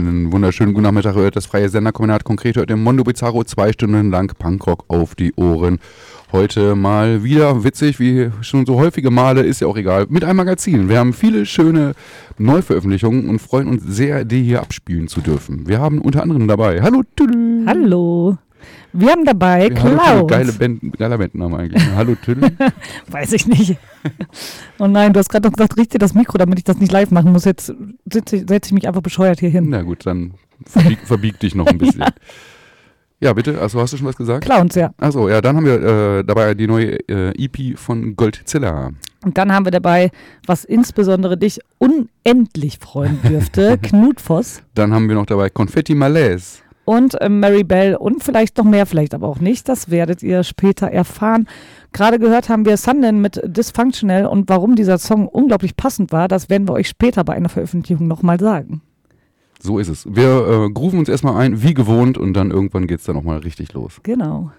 einen wunderschönen guten Nachmittag. Hört das freie Senderkombinat konkret heute im Mondo Bizarro zwei Stunden lang Punkrock auf die Ohren. Heute mal wieder witzig, wie schon so häufige Male, ist ja auch egal, mit einem Magazin. Wir haben viele schöne Neuveröffentlichungen und freuen uns sehr, die hier abspielen zu dürfen. Wir haben unter anderem dabei, hallo Tüdel. Hallo. Wir haben dabei Ja, hallo, Klaus. Tüdel. Geile Band, geiler Bandname eigentlich. hallo Tüdel. Weiß ich nicht. Oh nein, du hast gerade noch gesagt, richte das Mikro, damit ich das nicht live machen muss. Jetzt setze ich, mich einfach bescheuert hier hin. Na gut, dann verbieg, verbieg dich noch ein bisschen. Ja, bitte, also hast du schon was gesagt? Clowns, ja. Achso, ja, dann haben wir äh, dabei die neue äh, EP von Goldzilla. Und dann haben wir dabei, was insbesondere dich unendlich freuen dürfte, Knut Voss Dann haben wir noch dabei Confetti Malaise. Und äh, Mary Bell und vielleicht noch mehr, vielleicht aber auch nicht. Das werdet ihr später erfahren. Gerade gehört haben wir Sundin mit Dysfunctional und warum dieser Song unglaublich passend war, das werden wir euch später bei einer Veröffentlichung nochmal sagen. So ist es. Wir äh, grooven uns erstmal ein, wie gewohnt, und dann irgendwann geht's dann nochmal richtig los. Genau.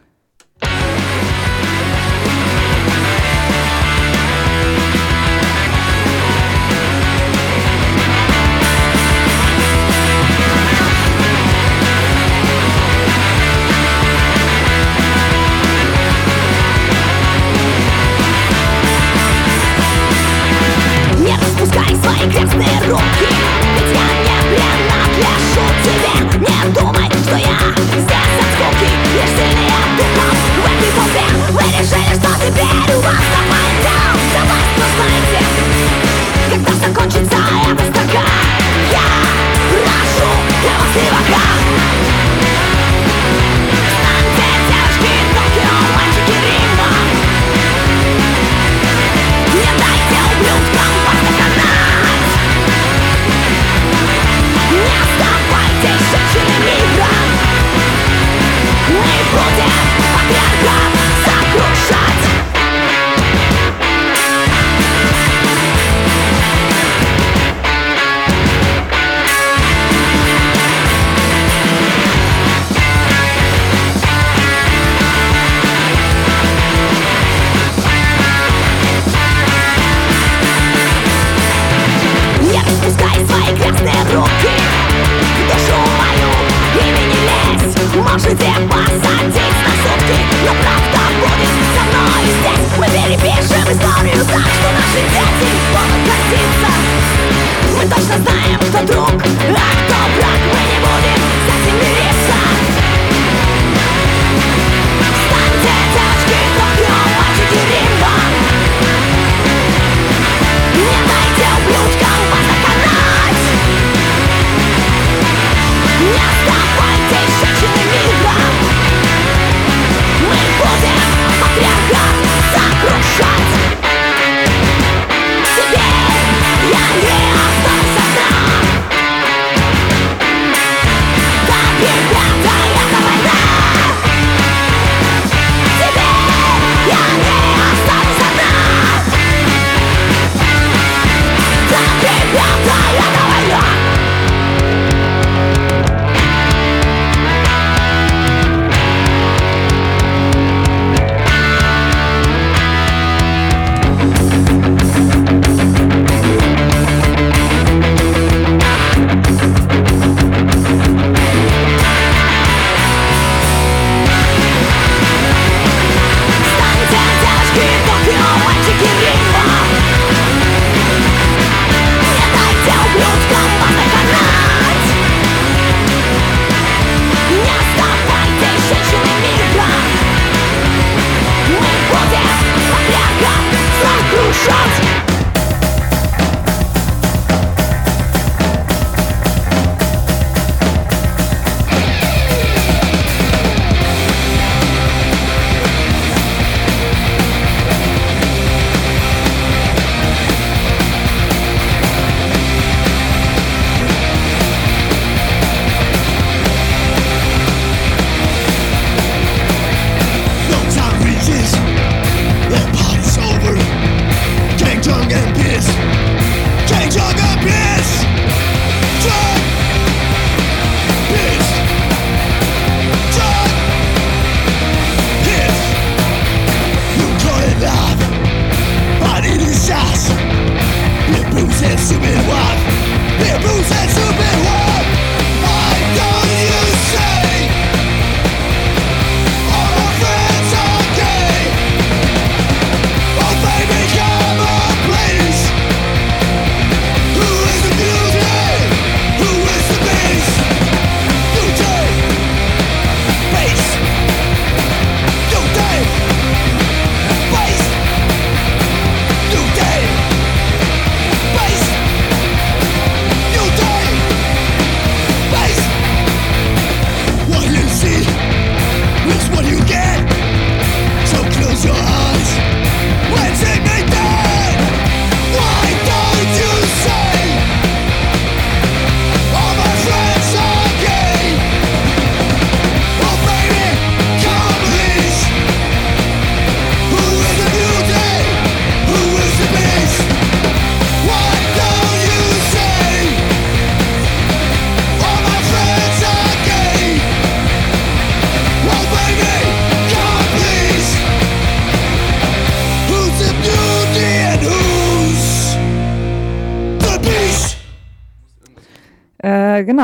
мои крестные руки Ведь я не принадлежу тебе Не думай, что я здесь от скуки Лишь сильнее дыхом в этой толпе Вы решили, что теперь у вас запальня За вас знаете Когда закончится эта строка Я прошу для вас левака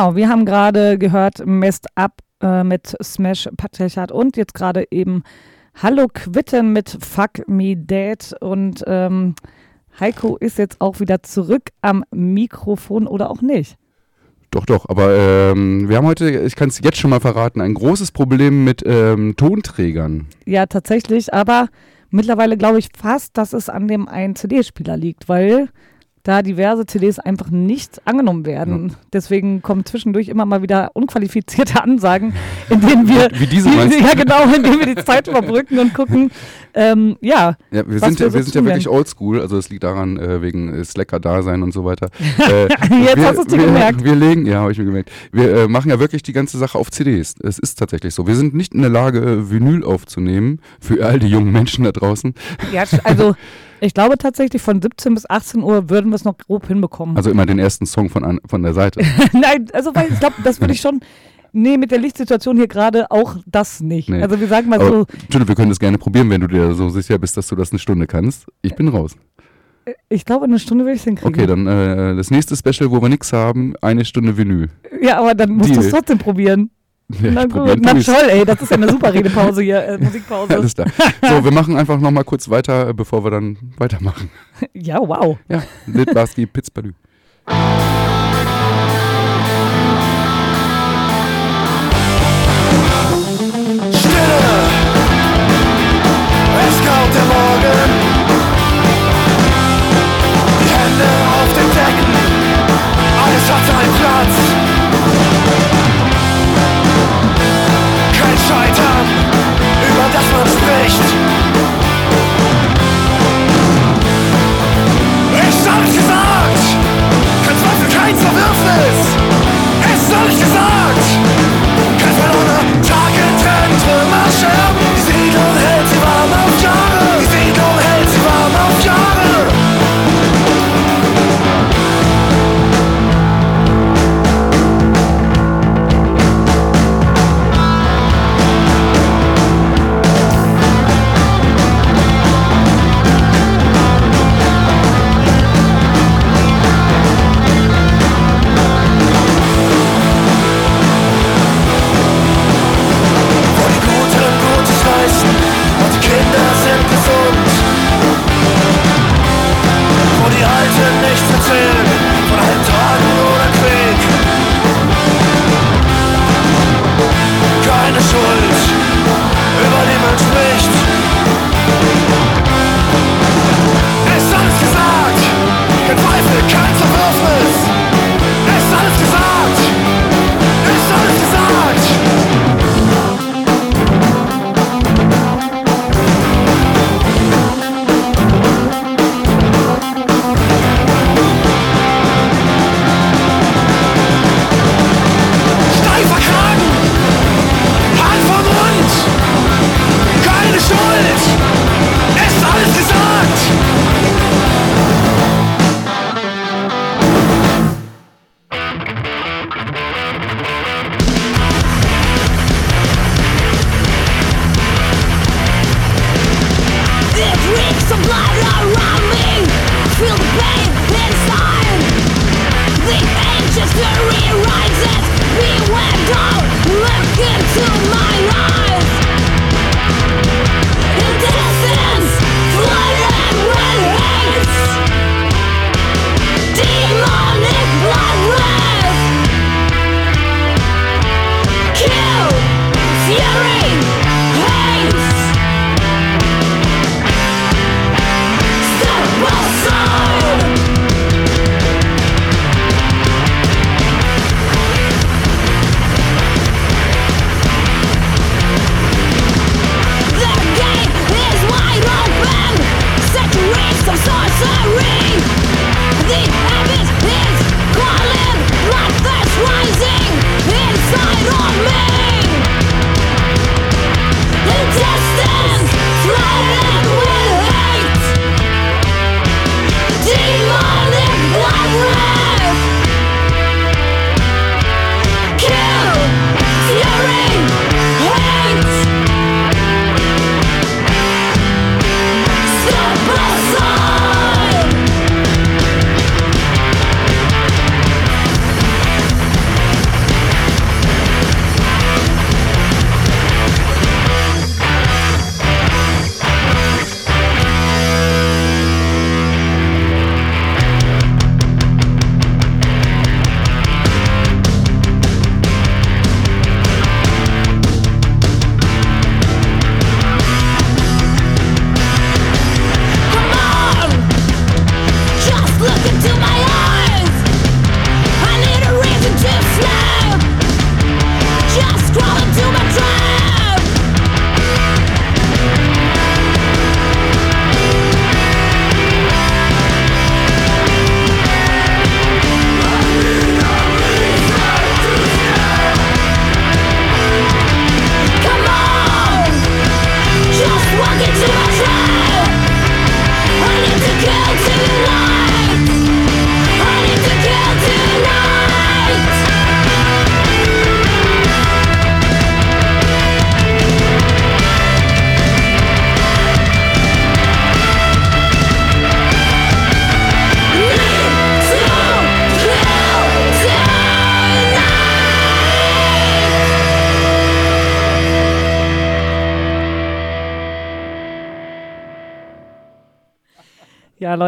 genau, wir haben gerade gehört Messed Up äh, mit Smash Patriarchat und jetzt gerade eben Hallo Quitten mit Fuck Me Dead und ähm, Heiko ist jetzt auch wieder zurück am Mikrofon oder auch nicht. Doch, doch, aber ähm, wir haben heute, ich kann es jetzt schon mal verraten, ein großes Problem mit ähm, Tonträgern. Ja, tatsächlich, aber mittlerweile glaube ich fast, dass es an dem einen CD-Spieler liegt, weil da diverse CDs einfach nicht angenommen werden. Deswegen kommen zwischendurch immer mal wieder unqualifizierte Ansagen, in denen wir Wie diese du? ja genau, in denen wir die Zeit überbrücken und gucken, ähm, ja, Ja, wir sind, wir ja, so wir sind ja wirklich oldschool, also es liegt daran, äh, wegen äh, Slacker-Dasein und so weiter. Äh, Jetzt wir, hast du's dir wir, gemerkt. Wir legen, ja, habe ich mir gemerkt. Wir äh, machen ja wirklich die ganze Sache auf CDs. Es ist tatsächlich so. Wir sind nicht in der Lage, äh, Vinyl aufzunehmen, für all die jungen Menschen da draußen. ja, also ich glaube tatsächlich von 17 bis 18 Uhr würden wir es noch grob hinbekommen. Also immer den ersten Song von, an, von der Seite. Nein, also weil ich glaube, das würde ich schon. Nee, mit der Lichtsituation hier gerade auch das nicht. Nee. Also wir sagen mal Aber, so, Entschuldigung, wir können das gerne probieren, wenn du dir so sicher bist, dass du das eine Stunde kannst. Ich bin raus. ich glaube, eine Stunde würde ich es hinkriegen. Okay, dann äh, das nächste Special, wo wir nichts haben, eine Stunde Vinyl. Ja, aber dann musst du es trotzdem probieren. Ja, Na gut, na toll, ey, das ist ja eine super Redepause hier, äh, Musikpause. Alles klar. So, wir machen einfach noch mal kurz weiter, äh, bevor wir dann weitermachen. Ja, wow. Ja, Litbarski, Pitzbalü. Man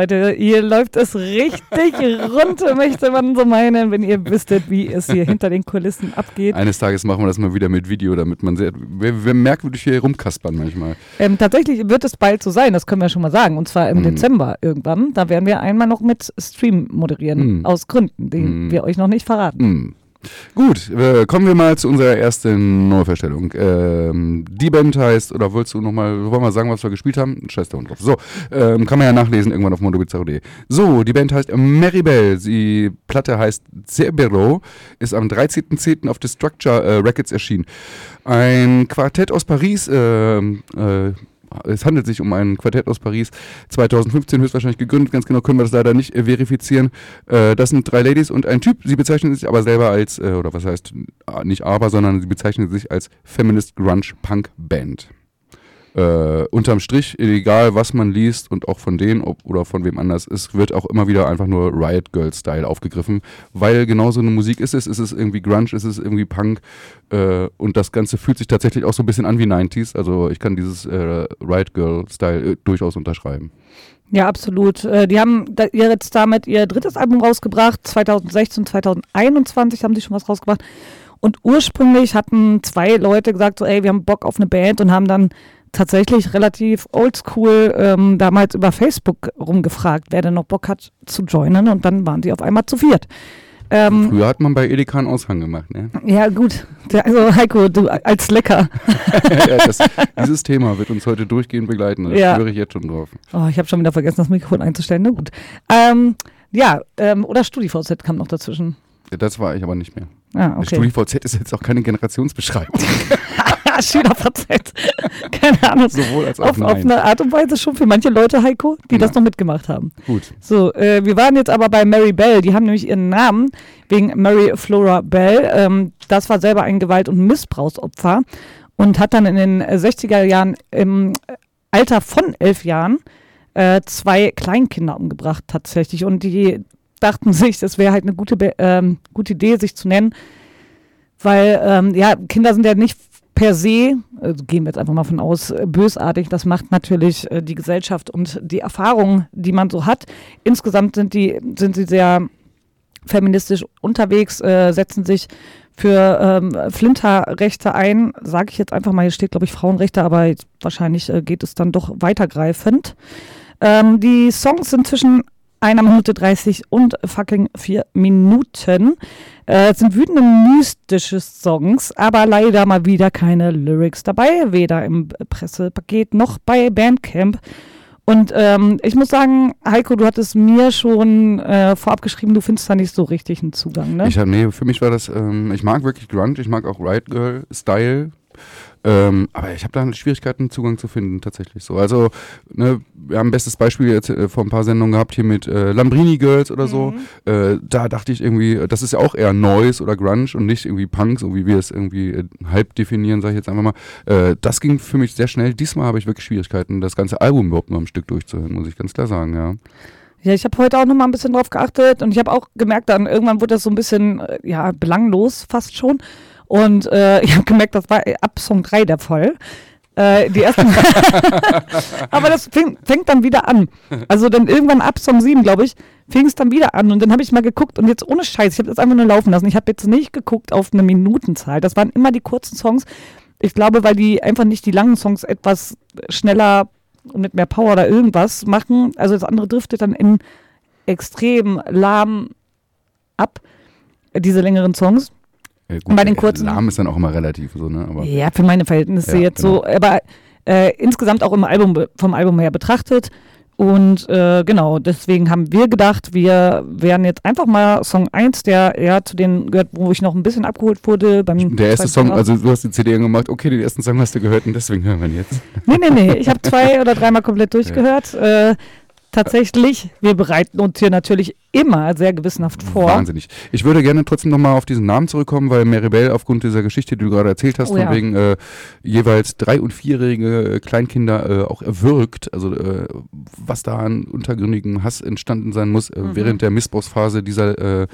Leute, hier läuft es richtig rund, möchte man so meinen, wenn ihr wüsstet, wie es hier hinter den Kulissen abgeht. Eines Tages machen wir das mal wieder mit Video, damit man sehr, wir, wir merkwürdig hier rumkaspern manchmal. Ähm, tatsächlich wird es bald so sein, das können wir schon mal sagen. Und zwar im Mhm. Dezember irgendwann. Da werden wir einmal noch mit Stream moderieren. Mhm. Aus Gründen, die Mhm. wir euch noch nicht verraten. Gut, äh, kommen wir mal zu unserer ersten Neuverstellung. Ähm, die Band heißt, oder wolltest du nochmal, wollen wir sagen, was wir gespielt haben? Scheiß da unten drauf. So, ähm, kann man ja nachlesen irgendwann auf mondobizarro.de. So, die Band heißt Maribel. Die Platte heißt Cerbero, ist am 13.10. auf Destructure äh, Records erschienen. Ein Quartett aus Paris, ähm, äh, es handelt sich um ein Quartett aus Paris, 2015 höchstwahrscheinlich gegründet, ganz genau können wir das leider nicht äh, verifizieren. Äh, das sind drei Ladies und ein Typ, sie bezeichnen sich aber selber als, äh, oder was heißt, äh, nicht aber, sondern sie bezeichnen sich als Feminist Grunge Punk Band. Äh, unterm Strich, egal was man liest und auch von denen ob, oder von wem anders, es wird auch immer wieder einfach nur Riot Girl Style aufgegriffen, weil genau so eine Musik ist es, ist es irgendwie Grunge, ist es irgendwie Punk äh, und das Ganze fühlt sich tatsächlich auch so ein bisschen an wie 90s, also ich kann dieses äh, Riot Girl Style äh, durchaus unterschreiben. Ja, absolut. Äh, Die haben jetzt damit ihr drittes Album rausgebracht. 2016, 2021 haben sie schon was rausgebracht. Und ursprünglich hatten zwei Leute gesagt, so, ey, wir haben Bock auf eine Band und haben dann tatsächlich relativ oldschool ähm, damals über Facebook rumgefragt, wer denn noch Bock hat zu joinen. Und dann waren die auf einmal zu viert. Ähm, Früher hat man bei Edeka einen Aushang gemacht, ne? ja, gut. Also, Heiko, du als Lecker. ja, das, dieses Thema wird uns heute durchgehend begleiten, da Ja. schwöre ich jetzt schon drauf. Oh, ich habe schon wieder vergessen, das Mikrofon einzustellen. Na gut. Ähm, ja, ähm, oder StudiVZ kam noch dazwischen. Das war ich aber nicht mehr. Ah, okay. StudiVZ ist jetzt auch keine Generationsbeschreibung. SchülerVZ. Keine Ahnung. Sowohl als auch Auf, auf nein. eine Art und Weise schon für manche Leute, Heiko, die das Ja. noch mitgemacht haben. Gut. So, äh, wir waren jetzt aber bei Mary Bell. Die haben nämlich ihren Namen wegen Mary Flora Bell. Ähm, das war selber ein Gewalt- und Missbrauchsopfer und hat dann in den äh, 60er Jahren im Alter von elf Jahren äh, zwei Kleinkinder umgebracht tatsächlich. Und die dachten sich, das wäre halt eine gute, ähm, gute Idee, sich zu nennen, weil ähm, ja, Kinder sind ja nicht per se, also gehen wir jetzt einfach mal von aus, äh, bösartig. Das macht natürlich äh, die Gesellschaft und die Erfahrungen, die man so hat. Insgesamt sind die, sind sie sehr feministisch unterwegs, äh, setzen sich für ähm, Flinterrechte ein, sage ich jetzt einfach mal, hier steht glaube ich Frauenrechte, aber wahrscheinlich äh, geht es dann doch weitergreifend. Ähm, die Songs sind zwischen einer Minute 30 und fucking vier Minuten. Äh, es sind wütende, mystische Songs, aber leider mal wieder keine Lyrics dabei, weder im Pressepaket noch bei Bandcamp. Und ähm, ich muss sagen, Heiko, du hattest mir schon äh, vorab geschrieben, du findest da nicht so richtig einen Zugang, ne? Ich hab, nee, für mich war das, ähm, ich mag wirklich Grunge, ich mag auch Riot Girl Style. Ähm, aber ich habe da Schwierigkeiten, Zugang zu finden, tatsächlich so. Also, ne, wir haben ein bestes Beispiel jetzt äh, vor ein paar Sendungen gehabt hier mit äh, Lambrini Girls oder so. Äh, da dachte ich irgendwie, das ist ja auch eher Noise oder Grunge und nicht irgendwie Punk, so wie wir es irgendwie äh, halb definieren, sage ich jetzt einfach mal. Äh, das ging für mich sehr schnell. Diesmal habe ich wirklich Schwierigkeiten, das ganze Album überhaupt nur am Stück durchzuhören, muss ich ganz klar sagen, ja. Ja, ich habe heute auch noch mal ein bisschen drauf geachtet und ich habe auch gemerkt, dann irgendwann wurde das so ein bisschen äh, ja belanglos fast schon und äh, ich habe gemerkt, das war äh, ab Song 3 der Fall. Äh, die ersten Aber das fing, fängt dann wieder an. Also dann irgendwann ab Song 7, glaube ich, fing es dann wieder an und dann habe ich mal geguckt und jetzt ohne Scheiß, ich habe das einfach nur laufen lassen. Ich habe jetzt nicht geguckt auf eine Minutenzahl. Das waren immer die kurzen Songs. Ich glaube, weil die einfach nicht die langen Songs etwas schneller und mit mehr Power oder irgendwas machen. Also das andere driftet dann in extrem lahm ab, diese längeren Songs. Äh, gut, Bei den kurzen- Lahm ist dann auch immer relativ so, ne? Aber Ja, für meine Verhältnisse Ja, jetzt genau. so, aber äh, insgesamt auch im Album, vom Album her betrachtet. Und äh, genau, deswegen haben wir gedacht, wir werden jetzt einfach mal Song 1, der eher zu denen gehört, wo ich noch ein bisschen abgeholt wurde. Beim Der erste Song, also du hast die CD angemacht, okay, den ersten Song hast du gehört und deswegen hören wir ihn jetzt. Nee, nee, nee. Ich habe zwei oder dreimal komplett durchgehört. Äh, tatsächlich, wir bereiten uns hier natürlich immer sehr gewissenhaft vor. Wahnsinnig. Ich würde gerne trotzdem nochmal auf diesen Namen zurückkommen, weil Maribel aufgrund dieser Geschichte, die du gerade erzählt hast, Oh von ja. wegen äh, jeweils drei- und vierjährige äh, Kleinkinder äh, auch erwürgt, also äh, was da an untergründigem Hass entstanden sein muss äh, Mhm. während der Missbrauchsphase dieser äh,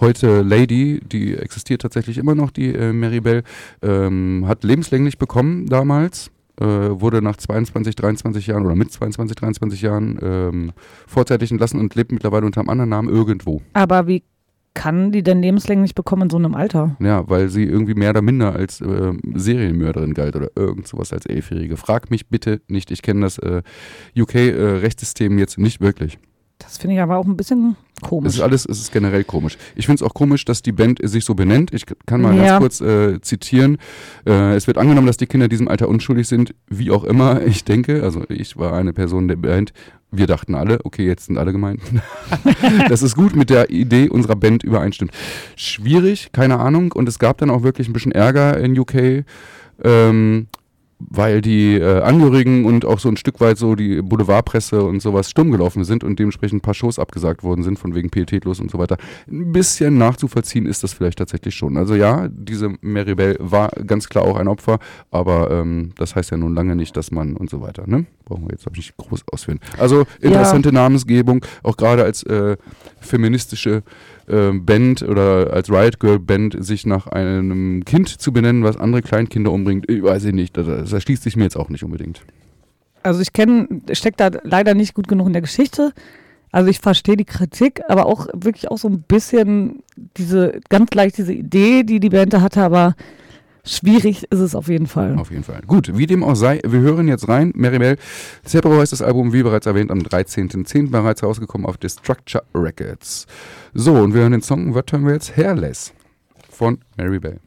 heute Lady, die existiert tatsächlich immer noch, die äh, Maribel, ähm, hat lebenslänglich bekommen damals. Äh, wurde nach 22, 23 Jahren oder mit 22, 23 Jahren ähm, vorzeitig entlassen und lebt mittlerweile unter einem anderen Namen irgendwo. Aber wie kann die denn lebenslänglich bekommen in so einem Alter? Ja, weil sie irgendwie mehr oder minder als äh, Serienmörderin galt oder irgend sowas als Elfjährige. Frag mich bitte nicht, ich kenne das äh, UK-Rechtssystem jetzt nicht wirklich. Das finde ich aber auch ein bisschen Es komisch. ist alles, es ist generell komisch. Ich finde es auch komisch, dass die Band sich so benennt. Ich kann mal Ja. ganz kurz äh, zitieren. Äh, es wird angenommen, dass die Kinder in diesem Alter unschuldig sind, wie auch immer. Ich denke, also ich war eine Person der Band. Wir dachten alle, okay, jetzt sind alle gemeint. dass es gut mit der Idee unserer Band übereinstimmt. Schwierig, keine Ahnung. Und es gab dann auch wirklich ein bisschen Ärger in UK. Ähm, weil die äh, Angehörigen und auch so ein Stück weit so die Boulevardpresse und sowas stumm gelaufen sind und dementsprechend ein paar Shows abgesagt worden sind, von wegen pietätlos und so weiter. Ein bisschen nachzuvollziehen ist das vielleicht tatsächlich schon. Also ja, diese Mary Bell war ganz klar auch ein Opfer, aber ähm, das heißt ja nun lange nicht, dass man und so weiter, ne? Brauchen wir jetzt auch nicht groß ausführen. Also interessante Namensgebung, auch gerade als äh, feministische äh, Band oder als Riot Girl Band sich nach einem Kind zu benennen, was andere Kleinkinder umbringt, ich weiß ich nicht, das, erschließt sich mir jetzt auch nicht unbedingt. Also ich kenne, steckt da leider nicht gut genug in der Geschichte. Also ich verstehe die Kritik, aber auch wirklich auch so ein bisschen diese, ganz leicht diese Idee, die die Band da hatte, aber schwierig ist es auf jeden Fall. Auf jeden Fall. Gut, wie dem auch sei, wir hören jetzt rein. Maribel Zebro heißt das Album, wie bereits erwähnt, am 13.10. bereits rausgekommen auf Destructure Records. So, und wir hören den Song, was hören wir jetzt? Hairless von Maribel.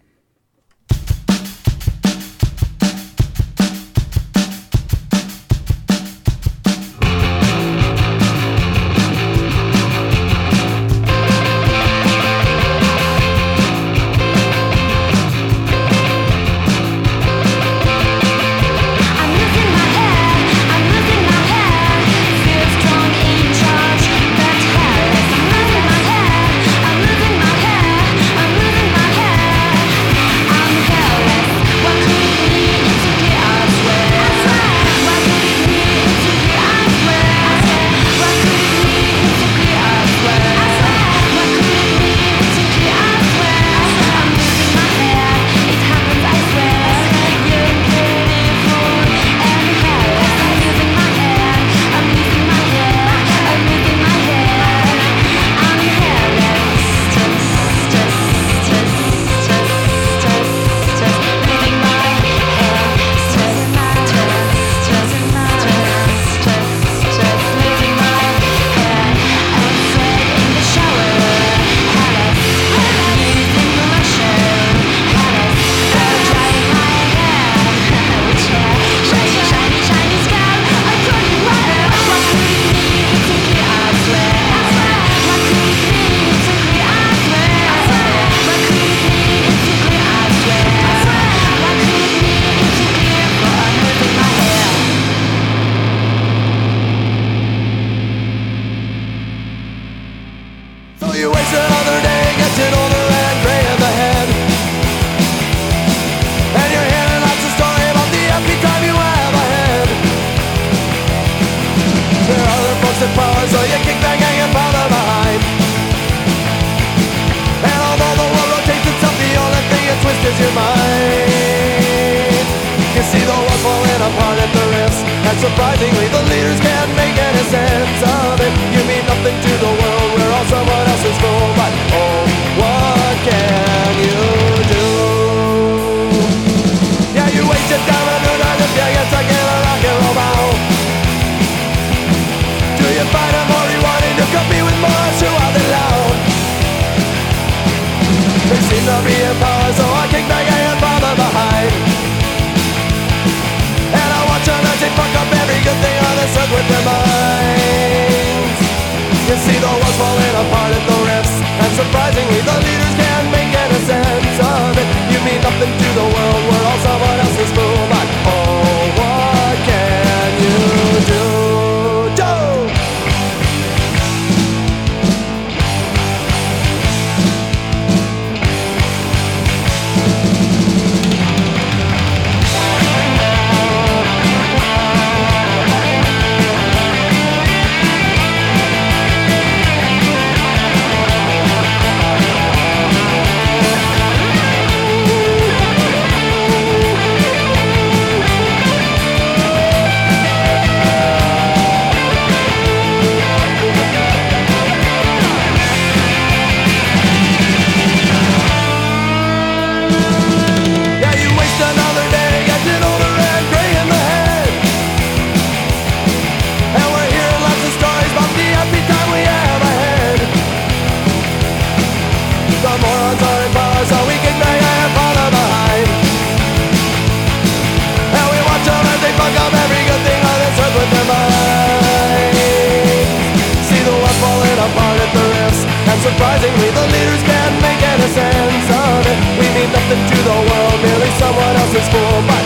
Is vorbei.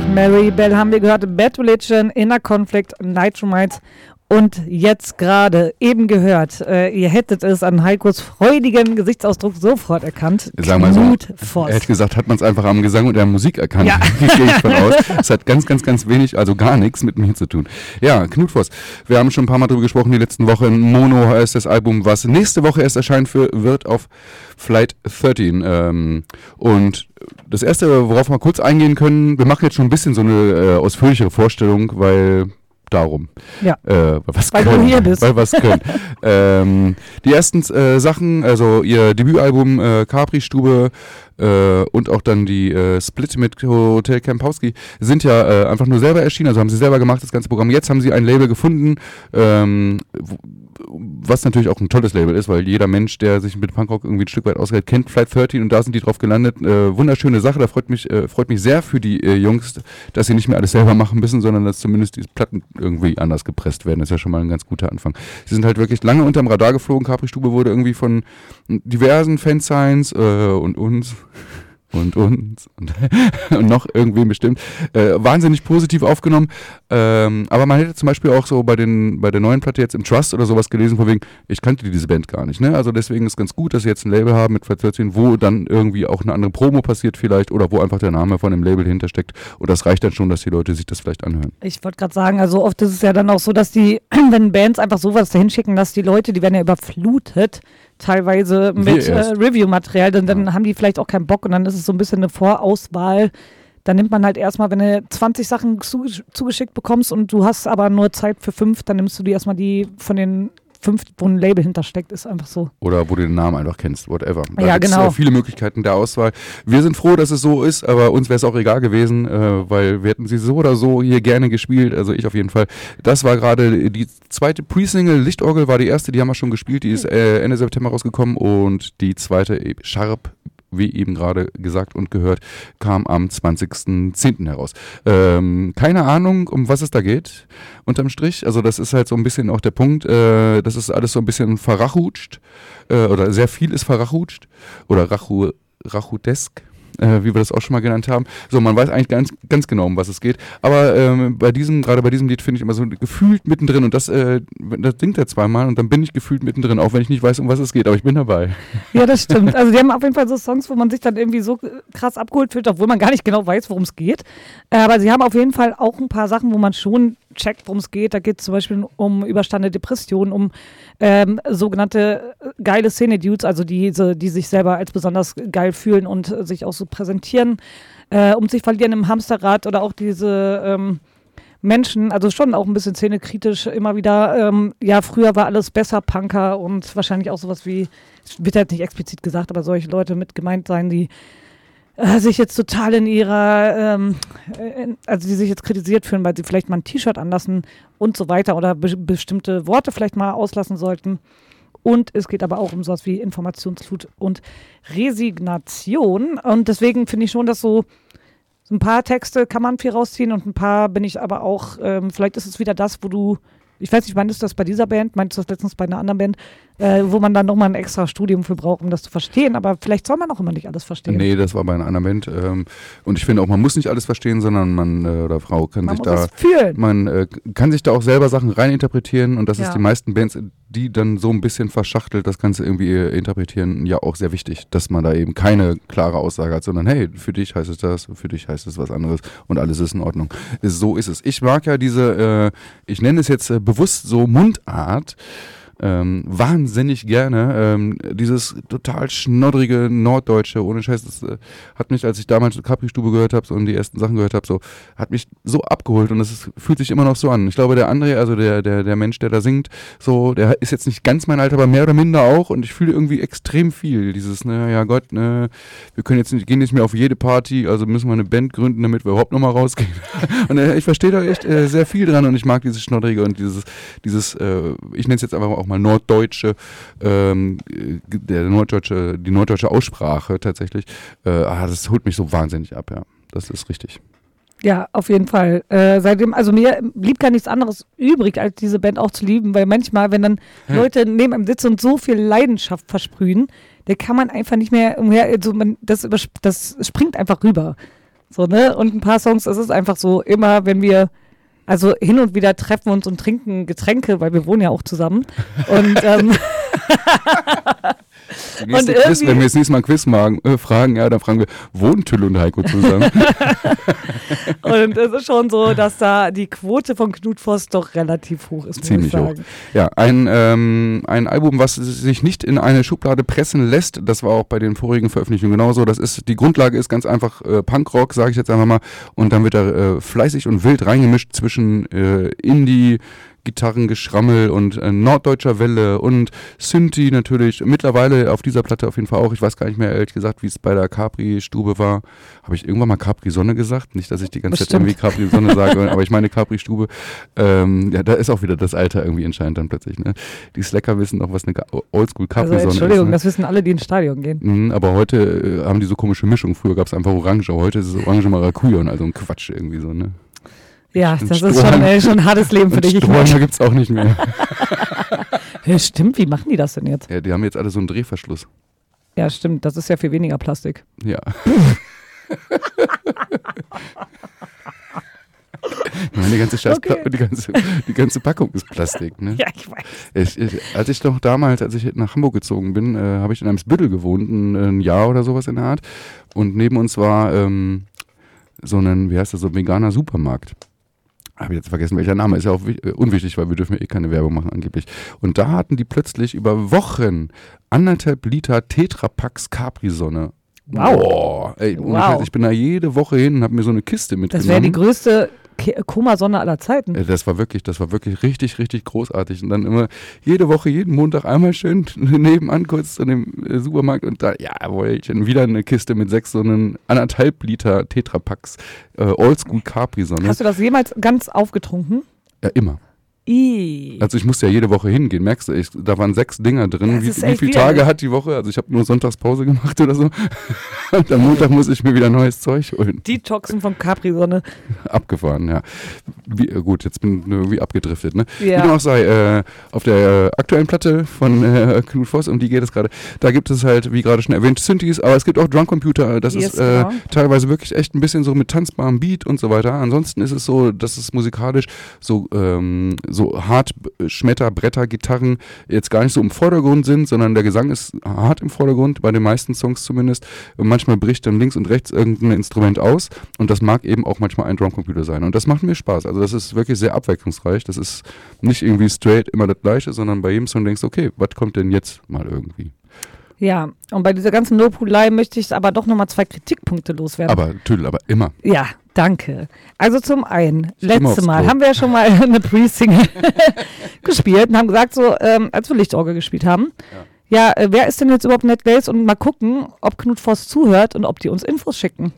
Nach Mary Bell haben wir gehört Bad Religion, Inner Conflict, Nitromites und jetzt gerade eben gehört, äh, ihr hättet es an Heikos freudigen Gesichtsausdruck sofort erkannt. Sagen wir so, Voss. ehrlich gesagt hat man es einfach am Gesang und der Musik erkannt. Ja. Gehe ich von aus. Es hat ganz, ganz, ganz wenig, also gar nichts mit mir zu tun. Ja, Knut Voss. Wir haben schon ein paar Mal drüber gesprochen die letzten Wochen. Mono heißt das Album, was nächste Woche erst erscheint für, wird auf Flight 13. Ähm, und das erste, worauf wir mal kurz eingehen können, wir machen jetzt schon ein bisschen so eine äh, ausführlichere Vorstellung, weil darum. Ja. Äh, was Weil du können, hier bist. Weil was können. ähm, die ersten äh, Sachen, also ihr Debütalbum äh, Capri-Stube äh, und auch dann die äh, Split mit Hotel Kempowski sind ja äh, einfach nur selber erschienen, also haben sie selber gemacht, das ganze Programm. Jetzt haben sie ein Label gefunden, ähm, was natürlich auch ein tolles Label ist, weil jeder Mensch, der sich mit Punkrock irgendwie ein Stück weit auskennt, kennt Flight 13 und da sind die drauf gelandet. Äh, wunderschöne Sache, da freut mich, äh, freut mich sehr für die äh, Jungs, dass sie nicht mehr alles selber machen müssen, sondern dass zumindest die Platten irgendwie anders gepresst werden. Das ist ja schon mal ein ganz guter Anfang. Sie sind halt wirklich lange unterm Radar geflogen. Capri-Stube wurde irgendwie von diversen Fansigns äh, und uns und uns und, und noch irgendwem bestimmt äh, wahnsinnig positiv aufgenommen. Ähm, aber man hätte zum Beispiel auch so bei den bei der neuen Platte jetzt im Trust oder sowas gelesen, von wegen, ich kannte diese Band gar nicht. Ne? Also deswegen ist ganz gut, dass sie jetzt ein Label haben mit 13, wo dann irgendwie auch eine andere Promo passiert vielleicht oder wo einfach der Name von dem Label hintersteckt. Und das reicht dann schon, dass die Leute sich das vielleicht anhören. Ich wollte gerade sagen, also oft ist es ja dann auch so, dass die, wenn Bands einfach sowas dahin schicken, dass die Leute, die werden ja überflutet, teilweise mit äh. Review-Material, dann, dann Ja. haben die vielleicht auch keinen Bock und dann ist es so ein bisschen eine Vorauswahl. Dann nimmt man halt erstmal, wenn du 20 Sachen zu, zugeschickt bekommst und du hast aber nur Zeit für fünf, dann nimmst du die erstmal die von den fünf, wo ein Label hintersteckt, ist einfach so. Oder wo du den Namen einfach kennst, whatever. Da Ja, genau. Äh, viele Möglichkeiten der Auswahl. Wir sind froh, dass es so ist, aber uns wäre es auch egal gewesen, äh, weil wir hätten sie so oder so hier gerne gespielt. Also ich auf jeden Fall. Das war gerade die zweite Pre-Single. Lichtorgel war die erste, die haben wir schon gespielt. Die ist äh, Ende September rausgekommen und die zweite, Sharp, wie eben gerade gesagt und gehört, kam am 20.10. heraus. Ähm, keine Ahnung, um was es da geht, unterm Strich. Also das ist halt so ein bisschen auch der Punkt, äh, das ist alles so ein bisschen verrachutscht, äh, oder sehr viel ist verrachutscht, oder rachu, rachutesk. Äh, wie wir das auch schon mal genannt haben. So, man weiß eigentlich ganz, ganz genau, um was es geht. Aber ähm, bei diesem, gerade bei diesem Lied finde ich immer so gefühlt mittendrin und das, äh, das singt er zweimal und dann bin ich gefühlt mittendrin, auch wenn ich nicht weiß, um was es geht, aber ich bin dabei. Ja, das stimmt. Also die haben auf jeden Fall so Songs, wo man sich dann irgendwie so krass abgeholt fühlt, obwohl man gar nicht genau weiß, worum es geht. Äh, Aber sie haben auf jeden Fall auch ein paar Sachen, wo man schon checkt, worum es geht. Da geht es zum Beispiel um überstandene Depressionen, um ähm, sogenannte äh, geile Szene-Dudes, also diese, die sich selber als besonders geil fühlen und äh, sich auch so präsentieren, äh, um sich verlieren im Hamsterrad oder auch diese ähm, Menschen, also schon auch ein bisschen szenekritisch immer wieder, ähm, ja, früher war alles besser, Punker und wahrscheinlich auch sowas wie, wird jetzt nicht explizit gesagt, aber solche Leute mit gemeint sein, die äh, sich jetzt total in ihrer, ähm, also die sich jetzt kritisiert fühlen, weil sie vielleicht mal ein T-Shirt anlassen und so weiter oder be bestimmte Worte vielleicht mal auslassen sollten. Und es geht aber auch um sowas wie Informationsflut und Resignation. Und deswegen finde ich schon, dass so, ein paar Texte kann man viel rausziehen und ein paar bin ich aber auch, ähm, vielleicht ist es wieder das, wo du, ich weiß nicht, wann ist das bei dieser Band, meinst du das letztens bei einer anderen Band, äh, wo man dann nochmal ein extra Studium für braucht, um das zu verstehen. Aber vielleicht soll man auch immer nicht alles verstehen. Nee, das war anderen Band. Ähm, und ich finde auch, man muss nicht alles verstehen, sondern man äh, oder Frau kann man sich da man äh, kann sich da auch selber Sachen reininterpretieren und das Ja. ist die meisten Bands, die dann so ein bisschen verschachtelt das Ganze irgendwie äh, interpretieren, ja auch sehr wichtig, dass man da eben keine klare Aussage hat, sondern hey, für dich heißt es das, für dich heißt es was anderes und alles ist in Ordnung. So ist es. Ich mag ja diese, äh, ich nenne es jetzt äh, bewusst so Mundart, ähm, wahnsinnig gerne. Ähm, dieses total schnoddrige Norddeutsche, ohne Scheiß, das äh, hat mich, als ich damals Capri-Stube gehört habe und die ersten Sachen gehört habe, so, hat mich so abgeholt und es fühlt sich immer noch so an. Ich glaube, der André, also der, der, der Mensch, der da singt, so, der ist jetzt nicht ganz mein Alter, aber mehr oder minder auch und ich fühle irgendwie extrem viel. Dieses, ne, ja Gott, ne, wir können jetzt nicht, gehen nicht mehr auf jede Party, also müssen wir eine Band gründen, damit wir überhaupt nochmal rausgehen. und äh, ich verstehe da echt äh, sehr viel dran und ich mag dieses Schnoddrige und dieses, dieses, äh, ich nenne es jetzt einfach auch mal norddeutsche, ähm, äh, der norddeutsche, die norddeutsche Aussprache tatsächlich. Äh, ah, das holt mich so wahnsinnig ab, ja. Das ist richtig. Ja, auf jeden Fall. Äh, seitdem, also mir blieb gar nichts anderes übrig, als diese Band auch zu lieben, weil manchmal, wenn dann Leute neben einem sitzen und so viel Leidenschaft versprühen, da kann man einfach nicht mehr umher, also man, das, das springt einfach rüber. So, ne? Und ein paar Songs, es ist einfach so, immer wenn wir, also hin und wieder treffen wir uns und trinken Getränke, weil wir wohnen ja auch zusammen. Und ähm, Die nächste Und Quiz, wenn wir das nächste Mal ein Quiz magen, äh, fragen, ja, dann fragen wir, wohnen Tüll und Heiko zusammen? Und es ist schon so, dass da die Quote von Knut Voss doch relativ hoch ist, muss Ziemlich ich hoch. sagen. Ja, ein, ähm, ein Album, was sich nicht in eine Schublade pressen lässt. Das war auch bei den vorigen Veröffentlichungen genauso. Das ist, die Grundlage ist ganz einfach äh, Punkrock, sage ich jetzt einfach mal. Und dann wird da äh, fleißig und wild reingemischt zwischen äh, Indie, Gitarrengeschrammel und äh, norddeutscher Welle und Synthi natürlich. Mittlerweile auf dieser Platte auf jeden Fall auch. Ich weiß gar nicht mehr ehrlich gesagt, wie es bei der Capri-Stube war. Habe ich irgendwann mal Capri-Sonne gesagt? Nicht, dass ich die ganze Zeit Bestimmt. irgendwie Capri-Sonne sage, aber ich meine Capri-Stube. Ähm, ja, da ist auch wieder das Alter irgendwie entscheidend dann plötzlich. Ne? Die Slacker wissen noch, was eine Ga- Oldschool Also Entschuldigung, ist. Ne? das wissen alle, die ins Stadion gehen. Mhm, aber heute äh, haben die so komische Mischung. Früher gab es einfach Orange, heute ist es Orange Maracuja und also ein Quatsch irgendwie so. Ne? Ja, das ist Strohhalm- schon, äh, schon ein hartes Leben für dich. Ich Strohhalme gibt es auch nicht mehr. Ja, stimmt, wie machen die das denn jetzt? ja, die haben jetzt alle so einen Drehverschluss. Ja, stimmt, das ist ja viel weniger Plastik. Ja. Ich meine, die ganze, Scheiß Okay. die, ganze, die ganze Packung ist Plastik. Ne? Ja, ich weiß. Ich, ich, als ich noch damals, als ich nach Hamburg gezogen bin, äh, habe ich in Eimsbüttel gewohnt, ein, ein Jahr oder sowas in der Art. Und neben uns war ähm, so ein, wie heißt das, so ein veganer Supermarkt. Habe jetzt vergessen, welcher Name ist ja auch äh, unwichtig, weil wir dürfen ja eh keine Werbung machen angeblich. Und da hatten die plötzlich über Wochen anderthalb Liter Tetrapacks Capri-Sonne. Wow. Boah, ey, ohne Wow. Scheiß, ich bin da jede Woche hin und habe mir so eine Kiste Das mitgenommen. wäre die größte Komasonne aller Zeiten. Äh, Das war wirklich, das war wirklich richtig, richtig großartig. Und dann immer jede Woche, jeden Montag einmal schön nebenan kurz zu dem äh, Supermarkt und da, ja, Wollchen, wieder eine Kiste mit sechs so einen anderthalb Liter Tetrapacks äh, Oldschool Capri-Sonne. Hast du das jemals ganz aufgetrunken? Ja, immer. I. Also ich musste ja jede Woche hingehen, merkst du, ich, da waren sechs Dinger drin. Wie wie viele. Tage hat die Woche? Also ich habe nur Sonntagspause gemacht oder so. Und am Montag muss ich mir wieder neues Zeug holen. Detoxen von Capri-Sonne. Abgefahren, ja. Wie, äh, gut, jetzt bin ich irgendwie abgedriftet, ne? Ja. Wie dem auch sei, äh, auf der äh, aktuellen Platte von äh, Knut Voss, um die geht es gerade, da gibt es halt, wie gerade schon erwähnt, Synthes, aber es gibt auch Drunk Computer, das Yes, ist äh, genau. teilweise wirklich echt ein bisschen so mit tanzbarem Beat und so weiter. Ansonsten ist es so, dass es musikalisch so, ähm, so hart äh, Schmetter, Bretter, Gitarren jetzt gar nicht so im Vordergrund sind, sondern der Gesang ist hart im Vordergrund, bei den meisten Songs zumindest. Und manchmal bricht dann links und rechts irgendein Instrument aus und das mag eben auch manchmal ein Drumcomputer sein. Und das macht mir Spaß. Also das ist wirklich sehr abwechslungsreich. Das ist nicht irgendwie straight immer das gleiche, sondern bei jedem Song denkst du, okay, was kommt denn jetzt mal irgendwie? Ja, und bei dieser ganzen Lobhudelei möchte ich aber doch nochmal zwei Kritikpunkte loswerden. Aber Tüdel, aber immer. ja, Danke. Also zum einen, letztes Mal haben wir ja schon mal eine Pre-Single gespielt und haben gesagt, so, ähm, als wir Lichtorgel gespielt haben, ja, äh, wer ist denn jetzt überhaupt Netgales und mal gucken, ob Knut Voss zuhört und ob die uns Infos schicken.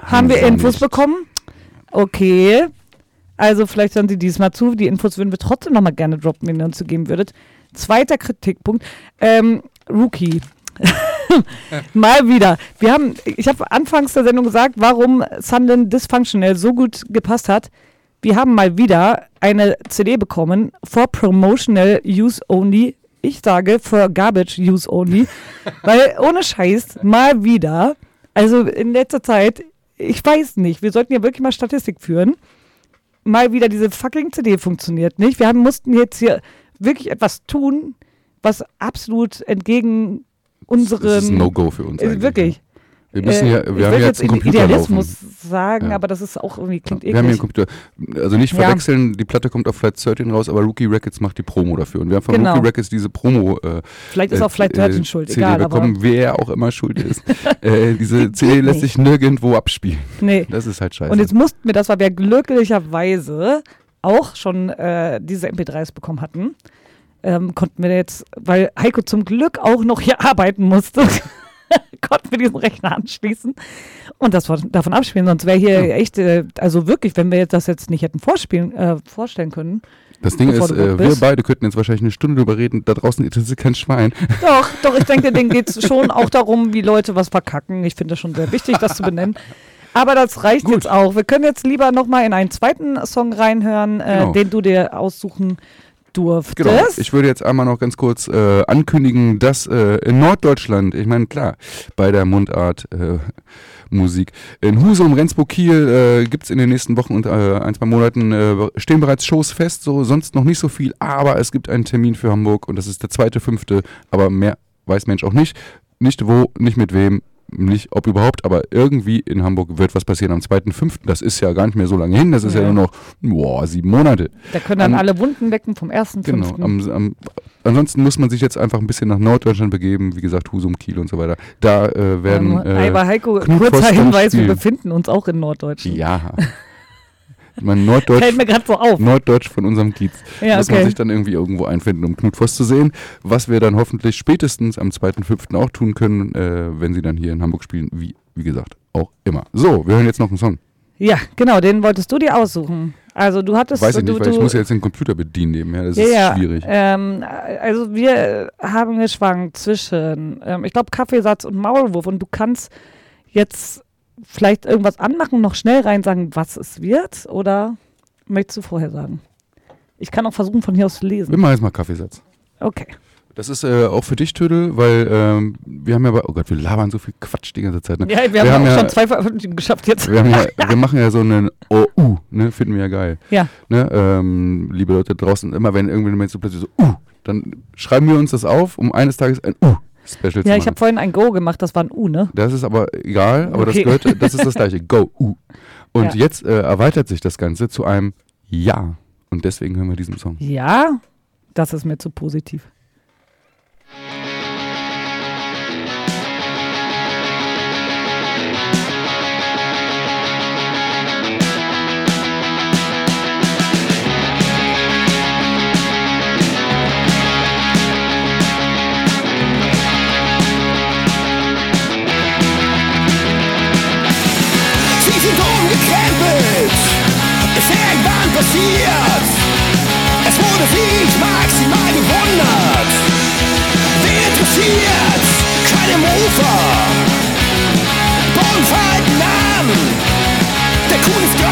Haben, wir sie Infos nicht. bekommen? Okay. Also vielleicht hören Sie diesmal zu. Die Infos würden wir trotzdem nochmal gerne droppen, wenn ihr uns zu geben würdet. Zweiter Kritikpunkt. Ähm, Rookie. Mal wieder. Wir haben, ich habe anfangs der Sendung gesagt, warum Sundan Dysfunctional so gut gepasst hat. Wir haben mal wieder eine CD bekommen for promotional use only. Ich sage for garbage use only, weil ohne Scheiß mal wieder. Also in letzter Zeit, ich weiß nicht, wir sollten ja wirklich mal Statistik führen. Mal wieder diese fucking CD funktioniert nicht. Wir haben, mussten jetzt hier wirklich etwas tun, was absolut entgegen unseren Das ist ein No-Go für uns. äh, eigentlich. wirklich. Wir müssen Äh, ja, ich wir haben will ja jetzt einen Computer Idealismus laufen. sagen, Ja. aber das ist auch irgendwie klingt Wir haben hier einen eklig. Computer. Also nicht Ja. verwechseln, die Platte kommt auf Flight 13 raus, aber Rookie Records macht die Promo dafür. Und wir haben von Genau. Rookie Records diese Promo äh, Vielleicht ist äh, auch Flight äh, 13 schuld, CD egal, aber bekommen, wer auch immer schuld ist. äh, diese CD lässt sich nirgendwo abspielen. nee. Das ist halt scheiße. Und jetzt mussten wir das, weil wir glücklicherweise auch schon äh, diese MP3s bekommen hatten, ähm, konnten wir jetzt, weil Heiko zum Glück auch noch hier arbeiten musste, konnten wir diesen Rechner anschließen und das von- davon abspielen. Sonst wäre hier Ja. echt, äh, also wirklich, wenn wir jetzt das jetzt nicht hätten vorspielen, äh, vorstellen können. das Ding ist, äh, wir beide könnten jetzt wahrscheinlich eine Stunde darüber reden. Da draußen interessiert kein Schwein. Doch, doch, ich denke, denen geht es schon auch darum, wie Leute was verkacken. Ich finde das schon sehr wichtig, das zu benennen. Aber das reicht Gut. jetzt auch. Wir können jetzt lieber nochmal in einen zweiten Song reinhören, äh, Genau. den du dir aussuchen durftest. Genau. Ich würde jetzt einmal noch ganz kurz äh, ankündigen, dass äh, in Norddeutschland, ich meine, klar, bei der Mundart äh, Musik, in Husum, Rendsburg, Kiel äh, gibt es in den nächsten Wochen und äh, ein, zwei Monaten äh, stehen bereits Shows fest, so sonst noch nicht so viel, aber es gibt einen Termin für Hamburg und das ist der zweite, fünfte, aber mehr weiß Mensch auch nicht. Nicht wo, nicht mit wem, nicht ob überhaupt, aber irgendwie in Hamburg wird was passieren am 2.5. Das ist ja gar nicht mehr so lange hin, das ist ja, Ja. nur noch boah, sieben Monate. Da können dann An- alle Wunden lecken vom ersten, Genau. fünften. Am, am, ansonsten muss man sich jetzt einfach ein bisschen nach Norddeutschland begeben, wie gesagt, Husum, Kiel und so weiter. Da äh, werden. Ähm, Äh, aber Heiko, kurzer Hinweis, wir befinden uns auch in Norddeutschland. ja. Ich meine, Norddeutsch, Fällt mir gerade so auf. Norddeutsch von unserem Kiez. Ja, muss man okay. sich dann irgendwie irgendwo einfinden, um Knut Voss zu sehen. Was wir dann hoffentlich spätestens am 2.5. auch tun können, äh, wenn sie dann hier in Hamburg spielen, wie, wie gesagt, auch immer. So, wir hören jetzt noch einen Song. Ja, genau, den wolltest du dir aussuchen. Also du hattest... Weiß ich du, nicht, weil du, ich muss ja jetzt den Computer bedienen nebenher. Das Ja, ist schwierig. Ähm, also wir haben geschwankt zwischen, ähm, ich glaube, Kaffeesatz und Maulwurf und du kannst jetzt vielleicht irgendwas anmachen, noch schnell rein sagen, was es wird oder möchtest du vorher sagen? Ich kann auch versuchen, von hier aus zu Wir lesen. machen jetzt mal Kaffeesatz. Okay. Das ist äh, auch für dich, Tödel, weil ähm, wir haben ja, bei, oh Gott, wir labern so viel Quatsch die ganze Zeit. Ne? Ja, wir, Wir haben, haben auch ja- schon zwei Veröffentlichungen geschafft jetzt. Wir, ja, wir machen ja so einen OU, ne? finden wir ja geil. Ja. Ne? Ähm, liebe Leute draußen, immer wenn irgendwann so plötzlich so uh, dann schreiben wir uns das auf, um eines Tages ein Uh-Special zu Ja, machen. ich habe vorhin ein Go gemacht, das war ein U, ne? das ist aber egal, aber Okay. das gehört, das ist das gleiche. Go, U. Und Ja. jetzt äh, erweitert sich das Ganze zu einem Ja. Und deswegen hören wir diesen Song. Ja, das ist mir zu positiv. Passiert. Es wurde sich maximal gewundert. Wer interessiert? Keine Mover. Bodenfalten an, der Kunstgrad.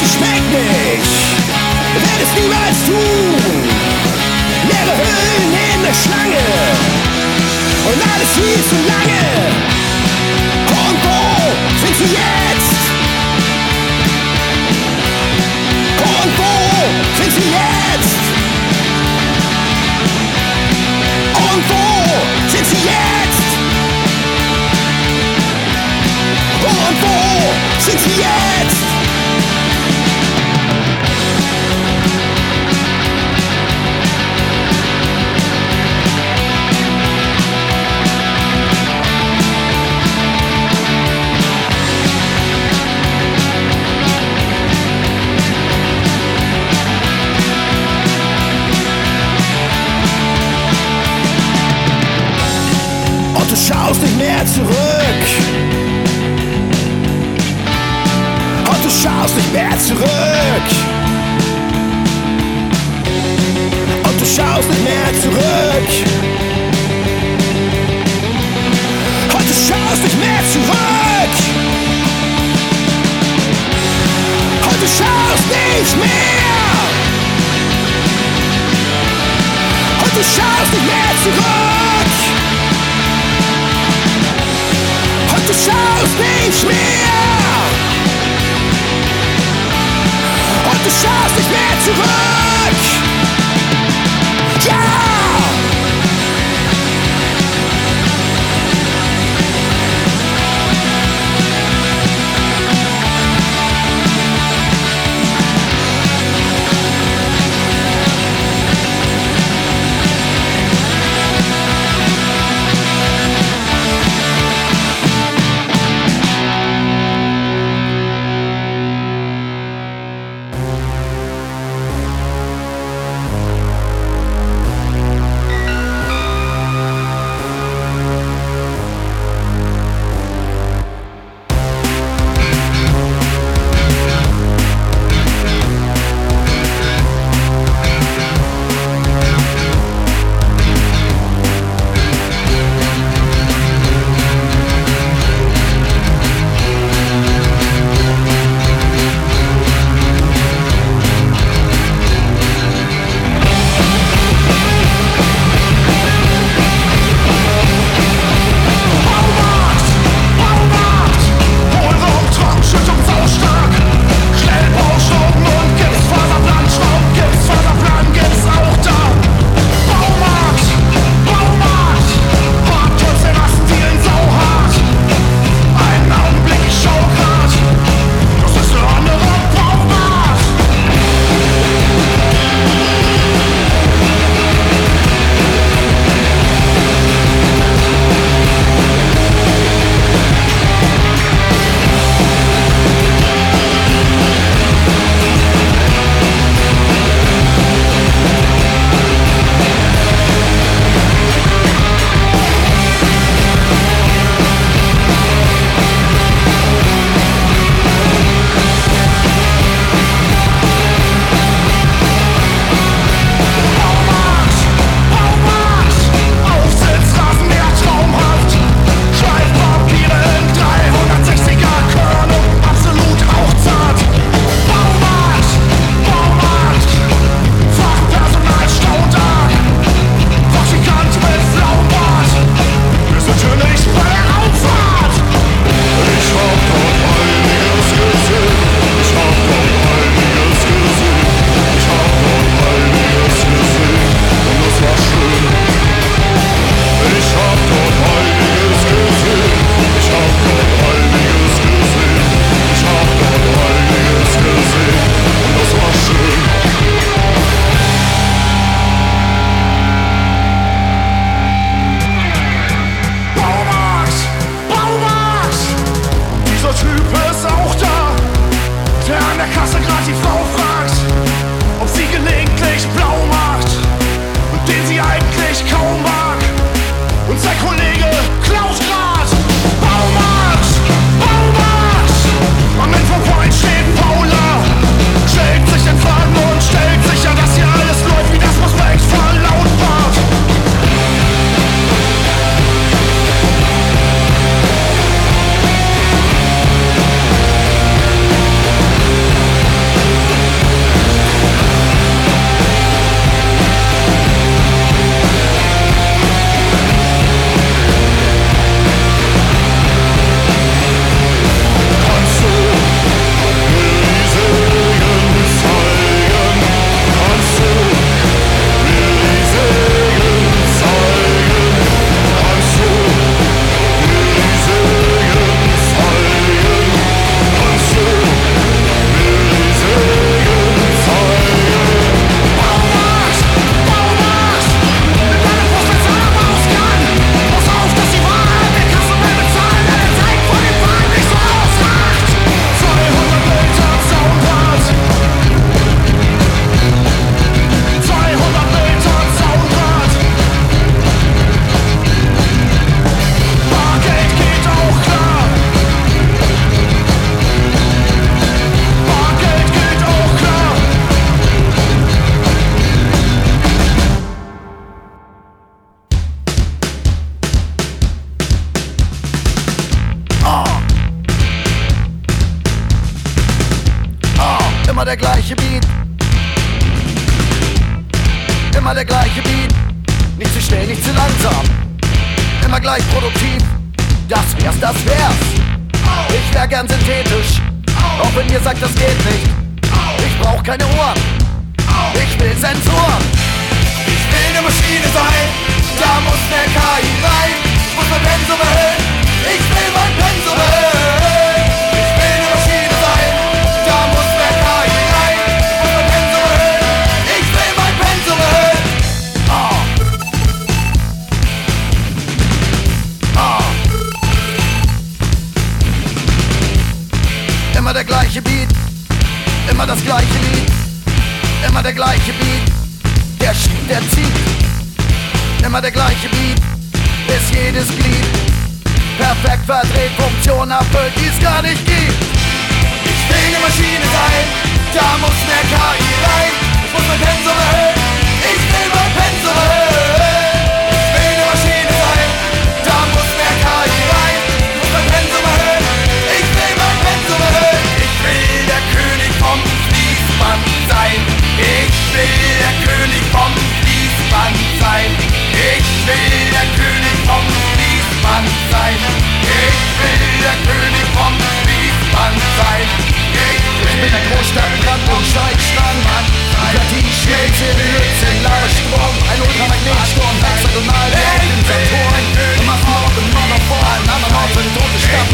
das schmeckt nicht. Werde es niemals tun. Leere Höhlen in der Schlange. Und alles viel zu lange. Und wo sind sie jetzt? Und wo sind sie jetzt? Und wo sind sie jetzt? Und wo sind sie jetzt? Schaust nicht mehr zurück. Und du schaust nicht mehr zurück. Und du schaust nicht mehr zurück. Und du schaust nicht mehr zurück. Und du schaust nicht mehr. Und du schaust nicht mehr zurück. Du schaust nicht mehr. Und du schaust nicht mehr zurück. Ja! Immer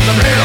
I'm here.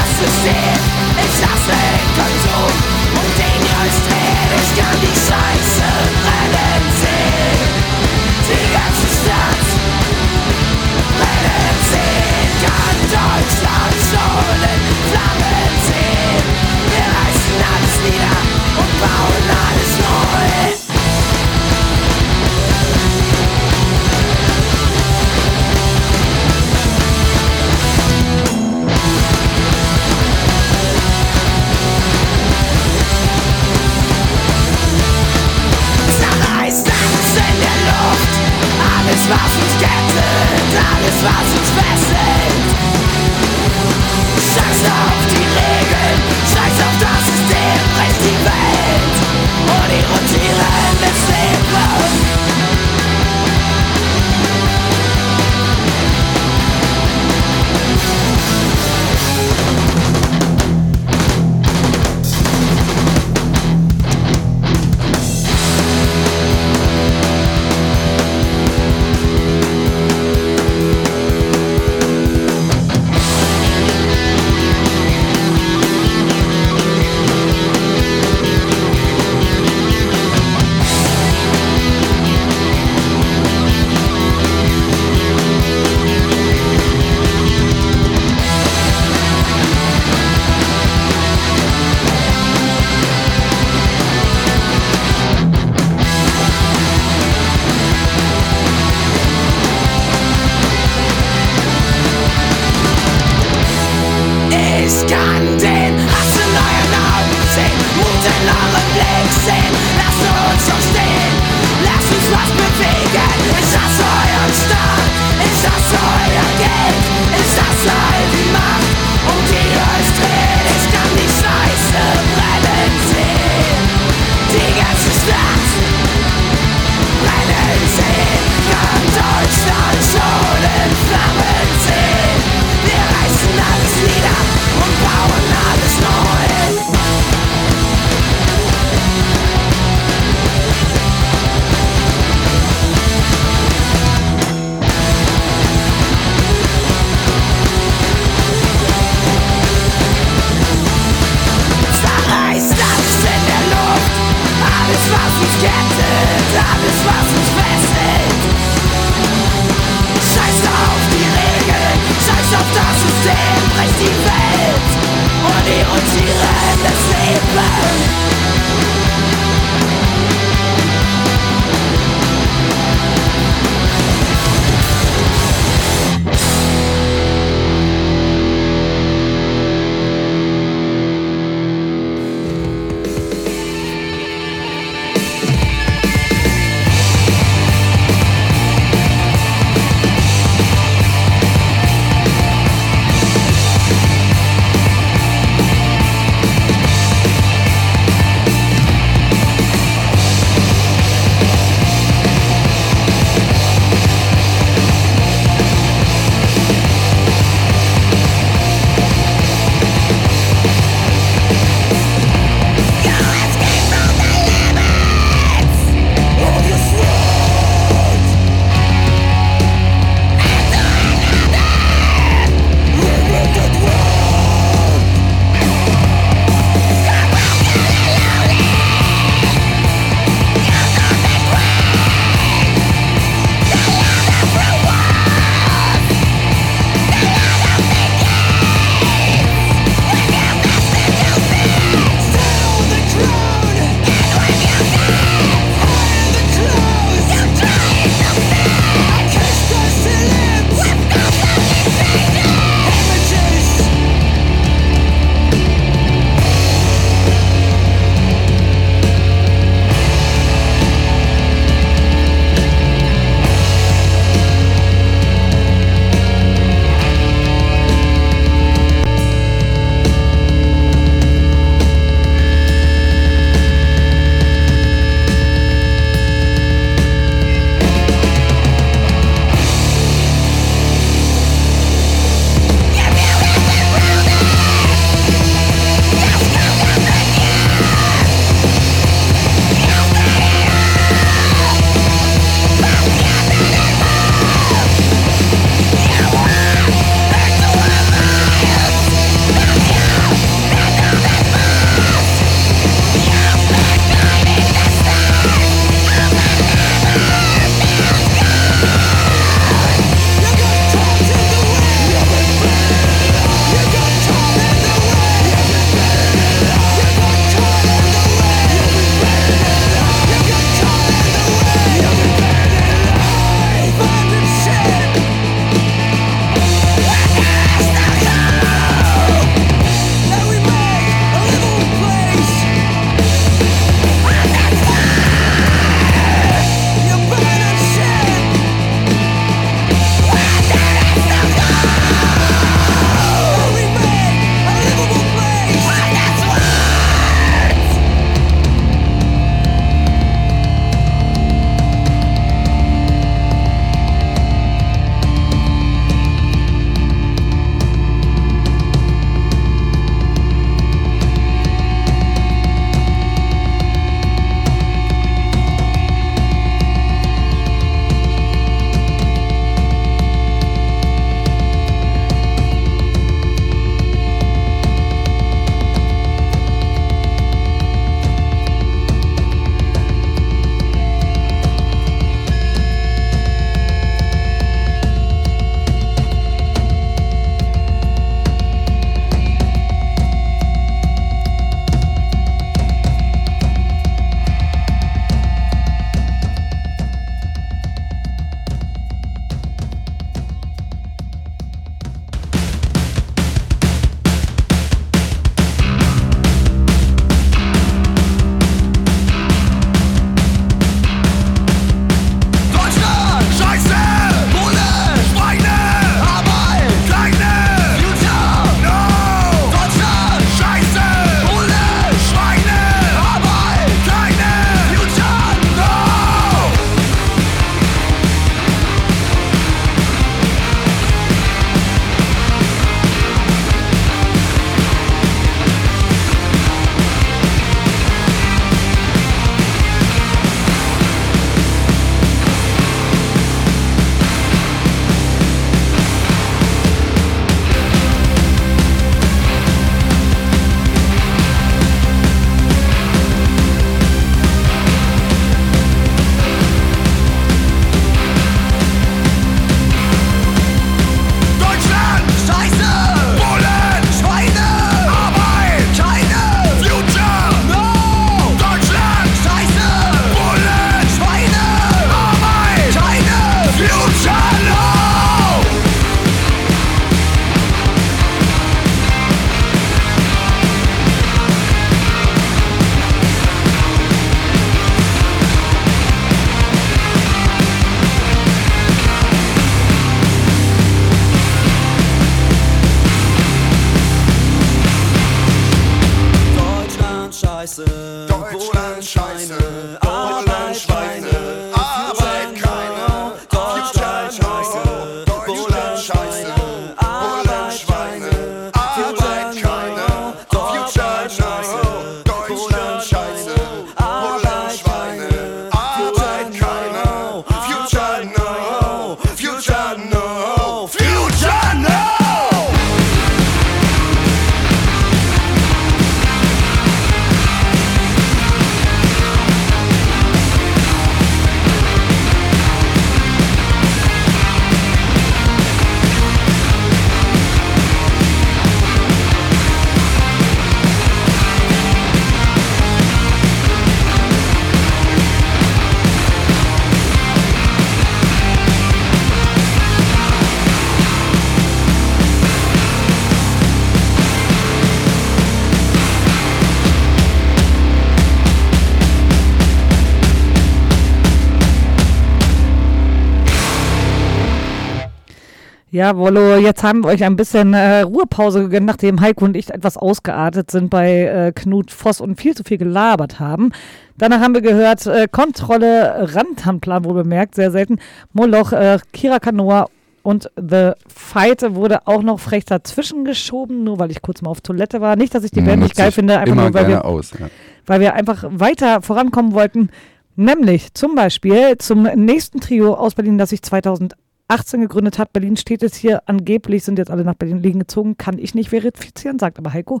Ja, Wollo, jetzt haben wir euch ein bisschen äh, Ruhepause gegönnt, nachdem Heiko und ich etwas ausgeartet sind bei äh, Knut Voss und viel zu viel gelabert haben. Danach haben wir gehört äh, Kontrolle, Randhandplan wohl bemerkt, sehr selten. Moloch, äh, Kira Kanoa und The Fight wurde auch noch frech dazwischen geschoben, nur weil ich kurz mal auf Toilette war. Nicht, dass ich die Band nicht geil finde, einfach nur, weil wir, aus, ja. weil wir einfach weiter vorankommen wollten. Nämlich zum Beispiel zum nächsten Trio aus Berlin, das ich 2008 18 gegründet hat. Berlin steht jetzt hier, angeblich sind jetzt alle nach Berlin liegen gezogen, kann ich nicht verifizieren, sagt aber Heiko.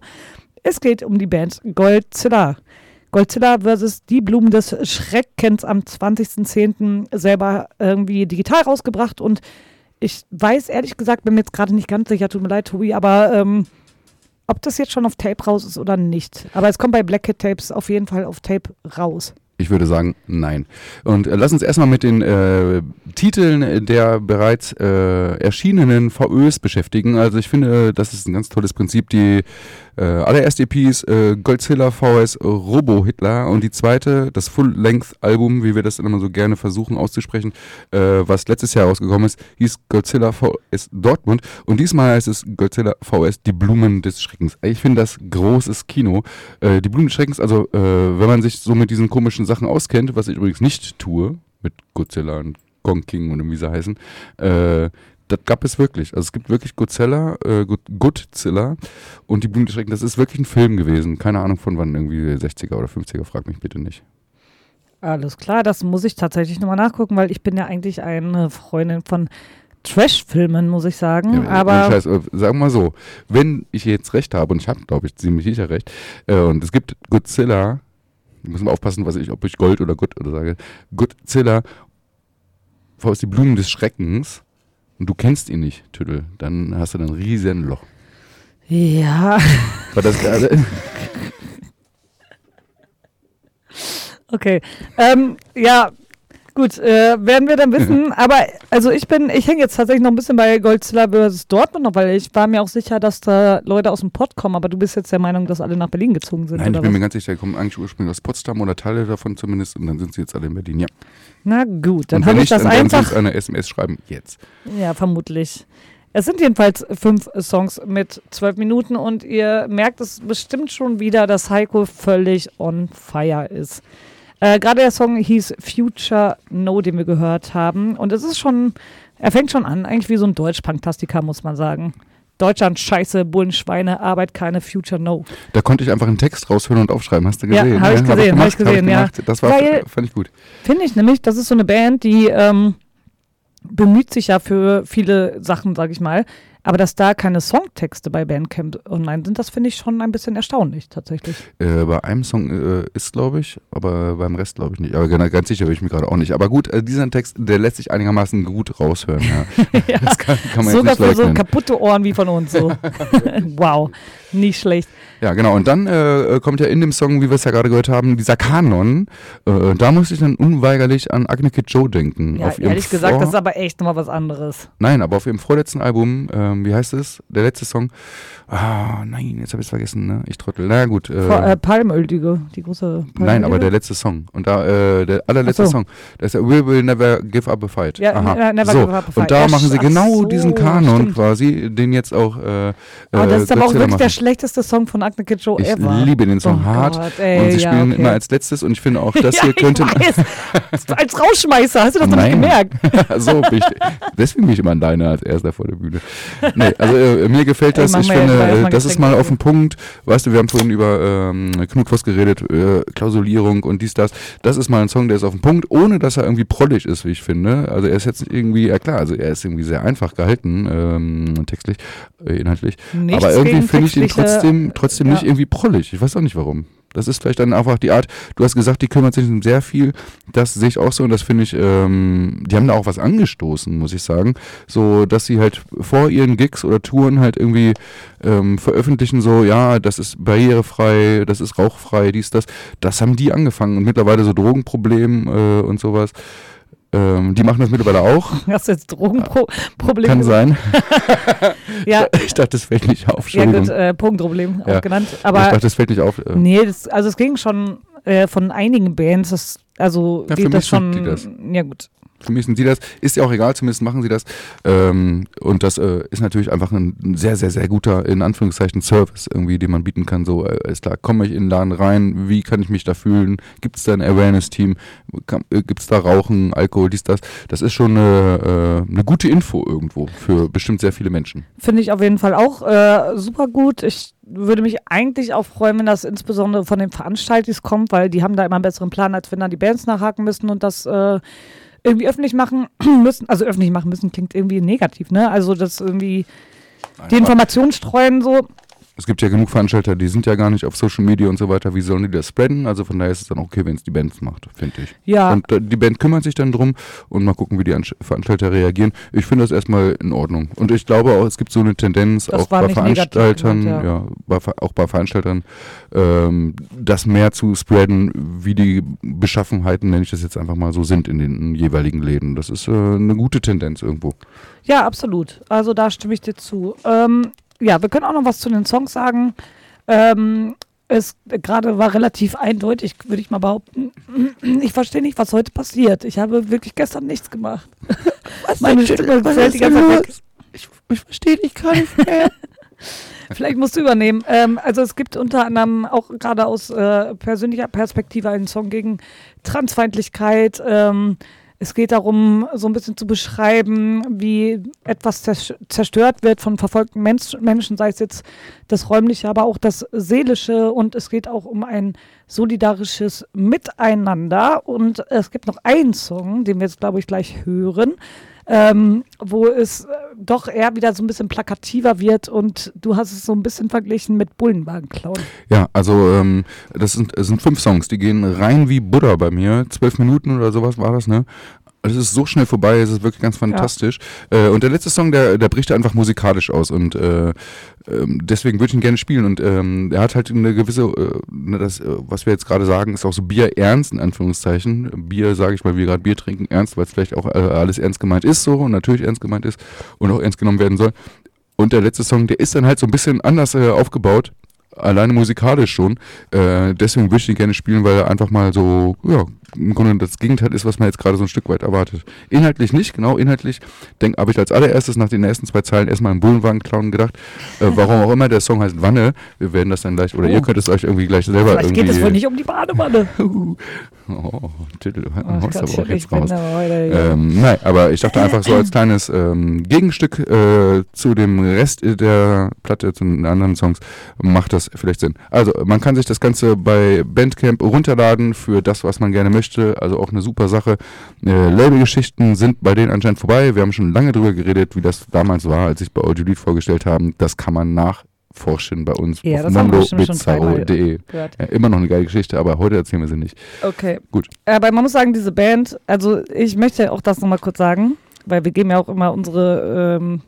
Es geht um die Band Goldzilla. Goldzilla versus Die Blumen des Schreckens am 20.10. selber irgendwie digital rausgebracht und ich weiß ehrlich gesagt, bin mir jetzt gerade nicht ganz sicher, tut mir leid, Tobi, aber ähm, ob das jetzt schon auf Tape raus ist oder nicht. Aber es kommt bei Black Cat Tapes auf jeden Fall auf Tape raus. Ich würde sagen, nein. Und äh, lass uns erstmal mit den äh, Titeln der bereits äh, erschienenen VÖs beschäftigen. Also ich finde, das ist ein ganz tolles Prinzip. Die äh, allererste EP ist äh, Godzilla VS Robo Hitler und die zweite, das Full-Length-Album, wie wir das immer so gerne versuchen auszusprechen, äh, was letztes Jahr rausgekommen ist, hieß Godzilla VS Dortmund und diesmal heißt es Godzilla VS Die Blumen des Schreckens. Ich finde das großes Kino. Äh, die Blumen des Schreckens, also äh, wenn man sich so mit diesen komischen Sachen auskennt, was ich übrigens nicht tue, mit Godzilla und Gong King und wie sie heißen, äh, das gab es wirklich. Also es gibt wirklich Godzilla, äh, Godzilla und die Blumen des Schreckens. Das ist wirklich ein Film gewesen. Keine Ahnung von wann, irgendwie 60er oder 50er, frag mich bitte nicht. Alles klar, das muss ich tatsächlich nochmal nachgucken, weil ich bin ja eigentlich eine Freundin von Trash-Filmen, muss ich sagen. Ja, aber Scheiß, äh, sagen wir mal so, wenn ich jetzt recht habe, und ich habe, glaube ich, ziemlich sicher recht, äh, und es gibt Godzilla, ich muss mal aufpassen, was ich, ob ich Gold oder Gut oder sage, Godzilla, aus die Blumen des Schreckens, und du kennst ihn nicht, Tüdel, dann hast du ein riesen Loch. ja, War das gerade? okay. Ähm, ja, gut, äh, werden wir dann wissen. aber also ich bin, ich hänge jetzt tatsächlich noch ein bisschen bei Godzilla vs. Dortmund noch, weil ich war mir auch sicher, dass da Leute aus dem Pott kommen, aber du bist jetzt der Meinung, dass alle nach Berlin gezogen sind, Nein, ich bin mir was? ganz sicher, die kommen eigentlich ursprünglich aus Potsdam oder Teile davon zumindest, und dann sind sie jetzt alle in Berlin, ja. Na gut, dann habe ich das dann einfach. uns eine SMS schreiben, jetzt. Ja, vermutlich. Es sind jedenfalls fünf Songs mit zwölf Minuten und ihr merkt es bestimmt schon wieder, dass Heiko völlig on fire ist. Äh, Gerade der Song hieß Future No, den wir gehört haben. Und es ist schon, er fängt schon an, eigentlich wie so ein Deutsch-Punktastiker, muss man sagen. Deutschland, Scheiße, Bullen, Schweine, Arbeit, keine Future No. Da konnte ich einfach einen Text raushören und aufschreiben, hast du Ja, gesehen? hab ich ne? gesehen, hab ich gesehen, ja. gemacht. Das war, Weil- fand ich gut. Finde ich nämlich, das ist so eine Band, die ähm, bemüht sich ja für viele Sachen, sag ich mal. Aber dass da keine Songtexte bei Bandcamp online sind, das finde ich schon ein bisschen erstaunlich tatsächlich. Äh, bei einem Song äh, ist, glaube ich, aber beim Rest glaube ich nicht. Aber ganz, ganz sicher bin ich mir gerade auch nicht. Aber gut, äh, dieser Text, der lässt sich einigermaßen gut raushören. Ja. Das kann, kann man Sogar jetzt nicht für so kaputte Ohren wie von uns so. wow, nicht schlecht. Ja, genau. Und dann äh, kommt ja in dem Song, wie wir es ja gerade gehört haben, dieser Kanon. Äh, da musste ich dann unweigerlich an Agne Kid Joe denken. Ja, ehrlich gesagt, Vor- das ist aber echt nochmal was anderes. Nein, aber auf ihrem vorletzten Album, ähm, wie heißt es? Der letzte Song. Ah, nein, jetzt habe ich es vergessen, ne? Ich trottel. Na gut. Äh, Vor, äh, Palmöl, die, die große Nein, aber der letzte Song. Und da, äh, der allerletzte so. Song. Das ist We Will Never Give Up a Fight. Ja, ne- never so. give up a fight. Und da Ja, machen sie genau so, diesen Kanon stimmt. quasi, den jetzt auch. Äh, Aber das äh, ist aber auch wirklich der machen. schlechteste Song von Akne Kid Show Ich ever. liebe den Song Oh hart. Gott, ey, und sie ja, spielen okay. immer als letztes und ich finde auch, das hier könnte. ich. Als Rausschmeißer, hast du das noch nicht Nein. gemerkt? so ich, deswegen bin ich immer alleine als erster vor der Bühne. Nee, also äh, mir gefällt das. ich finde, äh, das ist mal auf den Punkt. Weißt du, wir haben vorhin über ähm, Knutfoss geredet, äh, Klausulierung und dies, das. Das ist mal ein Song, der ist auf den Punkt, ohne dass er irgendwie prollig ist, wie ich finde. Also er ist jetzt irgendwie, ja klar, also er ist irgendwie sehr einfach gehalten, ähm, textlich, äh, inhaltlich. Nichts Aber irgendwie finde ich ihn trotzdem, trotzdem ja. nicht irgendwie prollig. Ich weiß auch nicht warum. Das ist vielleicht dann einfach die Art, du hast gesagt, die kümmert sich um sehr viel. Das sehe ich auch so und das finde ich, ähm, die haben da auch was angestoßen, muss ich sagen. So, dass sie halt vor ihren Gigs oder Touren halt irgendwie ähm, veröffentlichen, so, ja, das ist barrierefrei, das ist rauchfrei, dies, das. Das haben die angefangen und mittlerweile so Drogenproblem äh, und sowas. Ähm, die machen das mittlerweile auch. Hast du jetzt Drogenprobleme? Kann sein. Ja, Ich dachte, das fällt nicht auf. ja gut, äh, Punktproblem Ja. auch genannt. ich Aber dachte, das fällt nicht auf. Äh, nee, das, also es ging schon äh, von einigen Bands, das, also Ja, geht das schon, die das. ja gut. Für mich sie das. Ist ja auch egal, zumindest machen sie das. Ähm, und das äh, ist natürlich einfach ein, sehr, sehr, sehr guter, in Anführungszeichen, Service irgendwie, den man bieten kann. So, äh, ist klar, komme ich in den Laden rein, wie kann ich mich da fühlen? Gibt es da ein Awareness-Team? Gibt es da Rauchen, Alkohol, dies, das? Das ist schon eine, äh, eine gute Info irgendwo für bestimmt sehr viele Menschen. Finde ich auf jeden Fall auch äh, super gut. Ich würde mich eigentlich auch freuen, wenn das insbesondere von den Veranstalters kommt, weil die haben da immer einen besseren Plan, als wenn dann die Bands nachhaken müssen und das äh, irgendwie öffentlich machen müssen. Also öffentlich machen müssen klingt irgendwie negativ, ne? Also das irgendwie die Aber Information streuen so. Es gibt ja genug Veranstalter, die sind ja gar nicht auf Social Media und so weiter. Wie sollen die das spreaden? Also von daher ist es dann okay, wenn es die Band macht, finde ich. Ja, Und äh, die Band kümmert sich dann drum und mal gucken, wie die Veranstalter reagieren. Ich finde das erstmal in Ordnung. Und ich glaube auch, es gibt so eine Tendenz, Das auch bei negativ Veranstaltern, gemeint, ja. ja. auch bei Veranstaltern, ähm, das mehr zu spreaden, wie die Beschaffenheiten, nenne ich das jetzt einfach mal so, sind in den jeweiligen Läden. Das ist äh, eine gute Tendenz irgendwo. ja, absolut. Also da stimme ich dir zu. Ähm, ja, wir können auch noch was zu den Songs sagen. Ähm, es gerade war relativ eindeutig, würde ich mal behaupten. Ich verstehe nicht, was heute passiert. Ich habe wirklich gestern nichts gemacht. Meine Stimme fällt die ganze Zeit weg. Ich, ich verstehe dich gar nicht mehr. Vielleicht musst du übernehmen. Ähm, also es gibt unter anderem auch gerade aus äh, persönlicher Perspektive einen Song gegen Transfeindlichkeit. Ähm, es geht darum, so ein bisschen zu beschreiben, wie etwas zers- zerstört wird von verfolgten Mensch Menschen, sei es jetzt das Räumliche, aber auch das Seelische. Und es geht auch um ein solidarisches Miteinander. Und es gibt noch einen Song, den wir jetzt, glaube ich, gleich hören, ähm, wo es äh, doch eher wieder so ein bisschen plakativer wird. Und du hast es so ein bisschen verglichen mit Bullenwagenklauen. Ja, also ähm, das sind, es sind fünf Songs, die gehen rein wie Buddha bei mir. Zwölf Minuten oder sowas war das, ne? Es ist so schnell vorbei, es ist wirklich ganz fantastisch. Äh, und der letzte Song, der, der bricht einfach musikalisch aus und äh, ähm, deswegen würde ich ihn gerne spielen. Und ähm, er hat halt eine gewisse, äh, ne, das, äh, was wir jetzt gerade sagen, ist auch so Bier ernst in Anführungszeichen. Bier, sage ich mal, wir gerade Bier trinken, ernst, weil es vielleicht auch äh, alles ernst gemeint ist so und natürlich ernst gemeint ist und auch ernst genommen werden soll. Und der letzte Song, der ist dann halt so ein bisschen anders äh, aufgebaut, alleine musikalisch schon. Äh, deswegen würde ich ihn gerne spielen, weil er einfach mal so, ja, im Grunde das Gegenteil ist, was man jetzt gerade so ein Stück weit erwartet. Inhaltlich nicht, genau, inhaltlich habe ich als allererstes nach den ersten zwei Zeilen erstmal einen Bullenwagen-Clown gedacht. Äh, warum auch immer, der Song heißt Wanne. Wir werden das dann gleich, oder Oh. ihr könnt es euch irgendwie gleich selber Vielleicht irgendwie... geht es wohl nicht um die Badewanne. oh, Titel, du Oh haust aber auch jetzt raus. aber heute, ja. Ähm, nein, aber ich dachte einfach so als kleines ähm, Gegenstück äh, zu dem Rest der Platte, zu den anderen Songs, macht das vielleicht Sinn. Also, man kann sich das Ganze bei Bandcamp runterladen für das, was man gerne möchte. Also auch eine super Sache. Äh, Labelgeschichten sind bei denen anscheinend vorbei. Wir haben schon lange drüber geredet, wie das damals war, als ich bei Audio Lead vorgestellt haben. Das kann man nachforschen bei uns Ja, auf mondobizarro.de. Ja, immer noch eine geile Geschichte, aber heute erzählen wir sie nicht. Okay. Gut. Aber man muss sagen, diese Band, also ich möchte auch das nochmal kurz sagen, weil wir geben ja auch immer unsere ähm,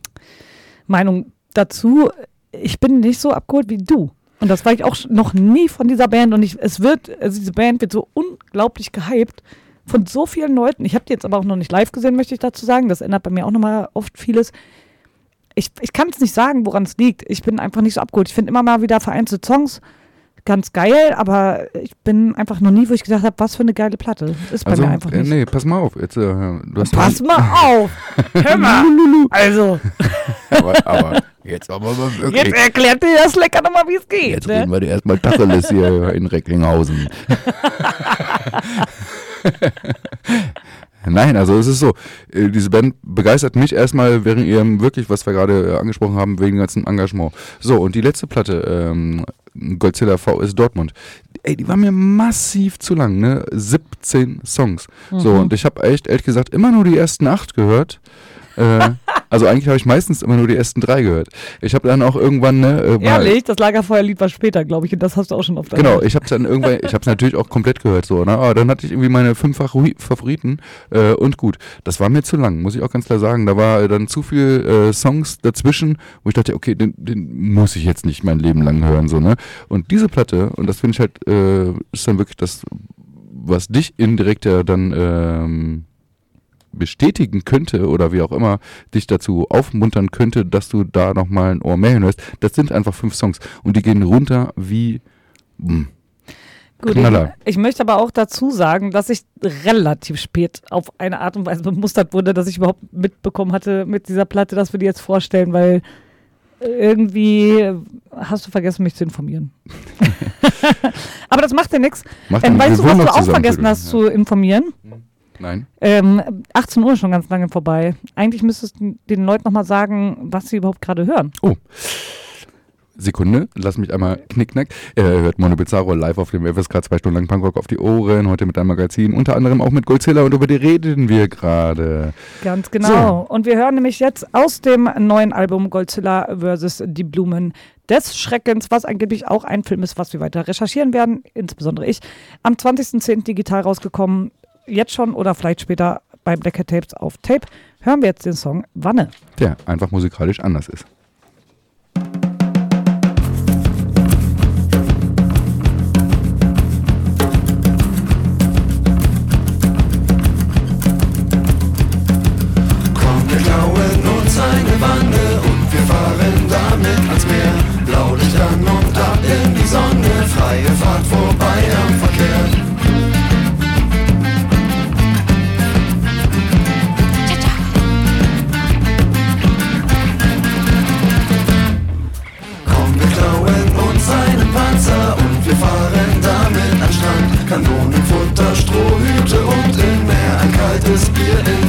Meinung dazu. Ich bin nicht so abgeholt wie du. Und das war ich auch noch nie von dieser Band. Und ich, es wird, also diese Band wird so unglaublich gehypt von so vielen Leuten. Ich habe die jetzt aber auch noch nicht live gesehen, möchte ich dazu sagen. Das ändert bei mir auch nochmal oft vieles. Ich, ich kann es nicht sagen, woran es liegt. Ich bin einfach nicht so abgeholt. Ich finde immer mal wieder vereinzelte Songs ganz geil, aber ich bin einfach noch nie, wo ich gedacht habe, was für eine geile Platte. Ist bei Also, mir einfach äh, nicht. nee, pass mal auf. Jetzt, äh, du hast Pass mal auf! Hör mal! Also, aber, aber Jetzt aber mal wirklich. Jetzt erklärt dir das lecker nochmal, wie es geht. Jetzt ne? reden wir dir erstmal Tacheles hier in Recklinghausen. Nein, also es ist so, äh, diese Band begeistert mich erstmal wegen ihrem wirklich, was wir gerade äh, angesprochen haben, wegen dem ganzen Engagement. So, und die letzte Platte, ähm, Godzilla VS Dortmund, ey, die war mir massiv zu lang, ne? 17 Songs. So, und ich habe echt, ehrlich gesagt, immer nur die ersten acht gehört. Äh, also eigentlich habe ich meistens immer nur die ersten drei gehört. Ich habe dann auch irgendwann, ne, äh, Ehrlich, das Lagerfeuerlied war später, glaube ich, und das hast du auch schon oft Genau, ich habe dann irgendwann, ich habe es natürlich auch komplett gehört so, ne? Aber dann hatte ich irgendwie meine fünf Favori- Favoriten äh, und gut. Das war mir zu lang, muss ich auch ganz klar sagen. Da war äh, dann zu viel äh, Songs dazwischen, wo ich dachte, okay, den, den muss ich jetzt nicht mein Leben lang hören so, ne? Und diese Platte und das finde ich halt äh, ist dann wirklich das, was dich indirekt ja dann ähm, bestätigen könnte oder wie auch immer dich dazu aufmuntern könnte, dass du da nochmal ein Ohr mehr hinhörst. Das sind einfach fünf Songs und die gehen runter wie mm, Gut, ich, ich möchte aber auch dazu sagen, dass ich relativ spät auf eine Art und Weise bemustert wurde, dass ich überhaupt mitbekommen hatte mit dieser Platte, dass wir die jetzt vorstellen, weil irgendwie hast du vergessen, mich zu informieren. aber das macht ja nichts. Ähm, ja weißt du, was du auch vergessen hast zu Entschuldigung, informieren? Nein. Ähm, 18 Uhr ist schon ganz lange vorbei. Eigentlich müsstest du den Leuten nochmal sagen, was sie überhaupt gerade hören. Sekunde, lass mich einmal knickknack. Er hört Mono Bizarro live auf dem FSK zwei Stunden lang Punkrock auf die Ohren, heute mit einem Magazin, unter anderem auch mit Godzilla und über die reden wir gerade. Ganz genau. Und wir hören nämlich jetzt aus dem neuen Album Godzilla vs. Die Blumen des Schreckens, was angeblich auch ein Film ist, was wir weiter recherchieren werden, insbesondere ich. Am 20.10. digital rausgekommen, jetzt schon oder vielleicht später bei Black Hat Tapes auf Tape. Hören wir jetzt den Song Wanne. Der einfach musikalisch anders ist. An Strand. Kanonen, Futter, Strohhüte und im Meer ein kaltes Bier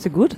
geht's dir gut?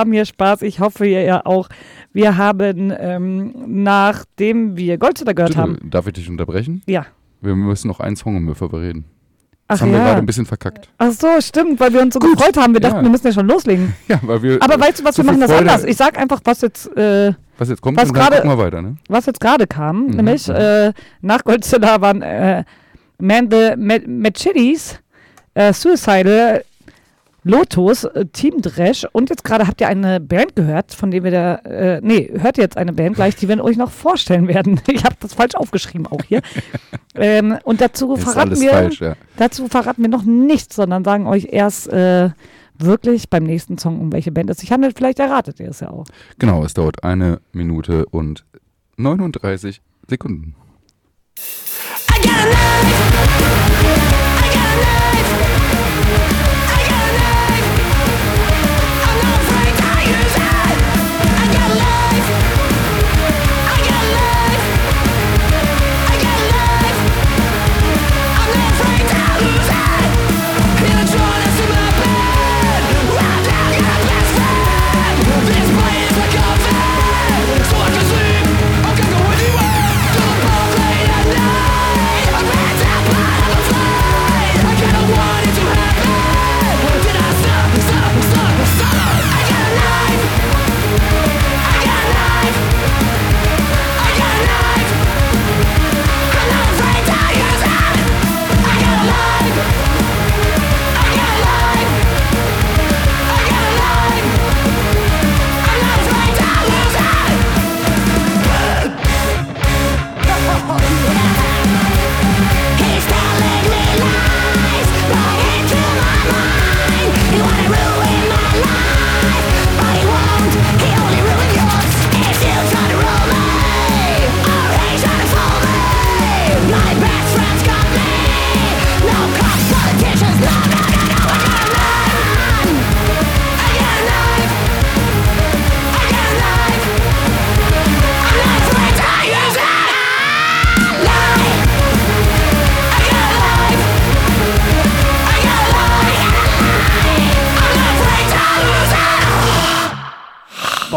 Haben hier Spaß. Ich hoffe, ihr ja auch. Wir haben, ähm, nachdem wir Goldstetter gehört haben. Darf ich dich unterbrechen? Ja. Wir müssen noch einen Song im bereden. Das Ach haben wir ja. gerade ein bisschen verkackt. Ach so, stimmt, weil wir uns so gefreut haben. Wir dachten, Ja. wir müssen ja schon loslegen. Ja, weil wir. Aber weißt du was, wir machen das Freude- anders. Ich sag einfach, was jetzt, äh, Was jetzt kommt, was wir weiter, ne? was jetzt gerade kam. Mhm, Nämlich mhm. äh, nach Godzilla waren äh, Man the Ma- Machetes, äh, Suicidal, Lotus, äh, Team Dresch und jetzt gerade habt ihr eine Band gehört, von der wir da, äh, nee, hört ihr jetzt eine Band gleich, die wir euch noch vorstellen werden. Ich habe das falsch aufgeschrieben auch hier. ähm, und dazu Ist verraten wir, falsch, ja. dazu verraten wir noch nichts, sondern sagen euch erst äh, wirklich beim nächsten Song, um welche Band es sich handelt. Vielleicht erratet ihr es ja auch. Genau, es dauert eine Minute und 39 Sekunden. I got a knife.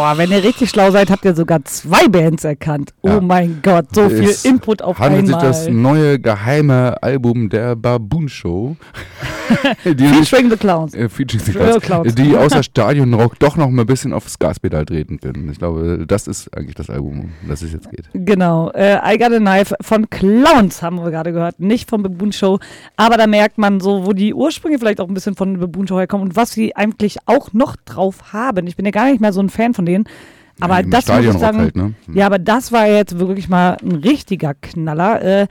Boah, wenn ihr richtig schlau seid, habt ihr sogar zwei Bands erkannt. Ja. Oh mein Gott, so viel Es Input auf handelt einmal. sich das neue geheime Album der Baboon Show. Featuring the Clowns. äh, featuring the Clowns, Clowns. die außer Stadionrock doch noch mal ein bisschen aufs Gaspedal treten können. Ich glaube, das ist eigentlich das Album, um das es jetzt geht. Genau, äh, I Got a Knife von Clowns haben wir gerade gehört, nicht von Baboon Show. Aber da merkt man so, wo die Ursprünge vielleicht auch ein bisschen von Baboon Show herkommen und was sie eigentlich auch noch drauf haben. Ich bin ja gar nicht mehr so ein Fan von denen. Aber Ja, das muss ich Stadionrock sagen, halt, ne? ja, aber das war jetzt wirklich mal ein richtiger Knaller. Äh,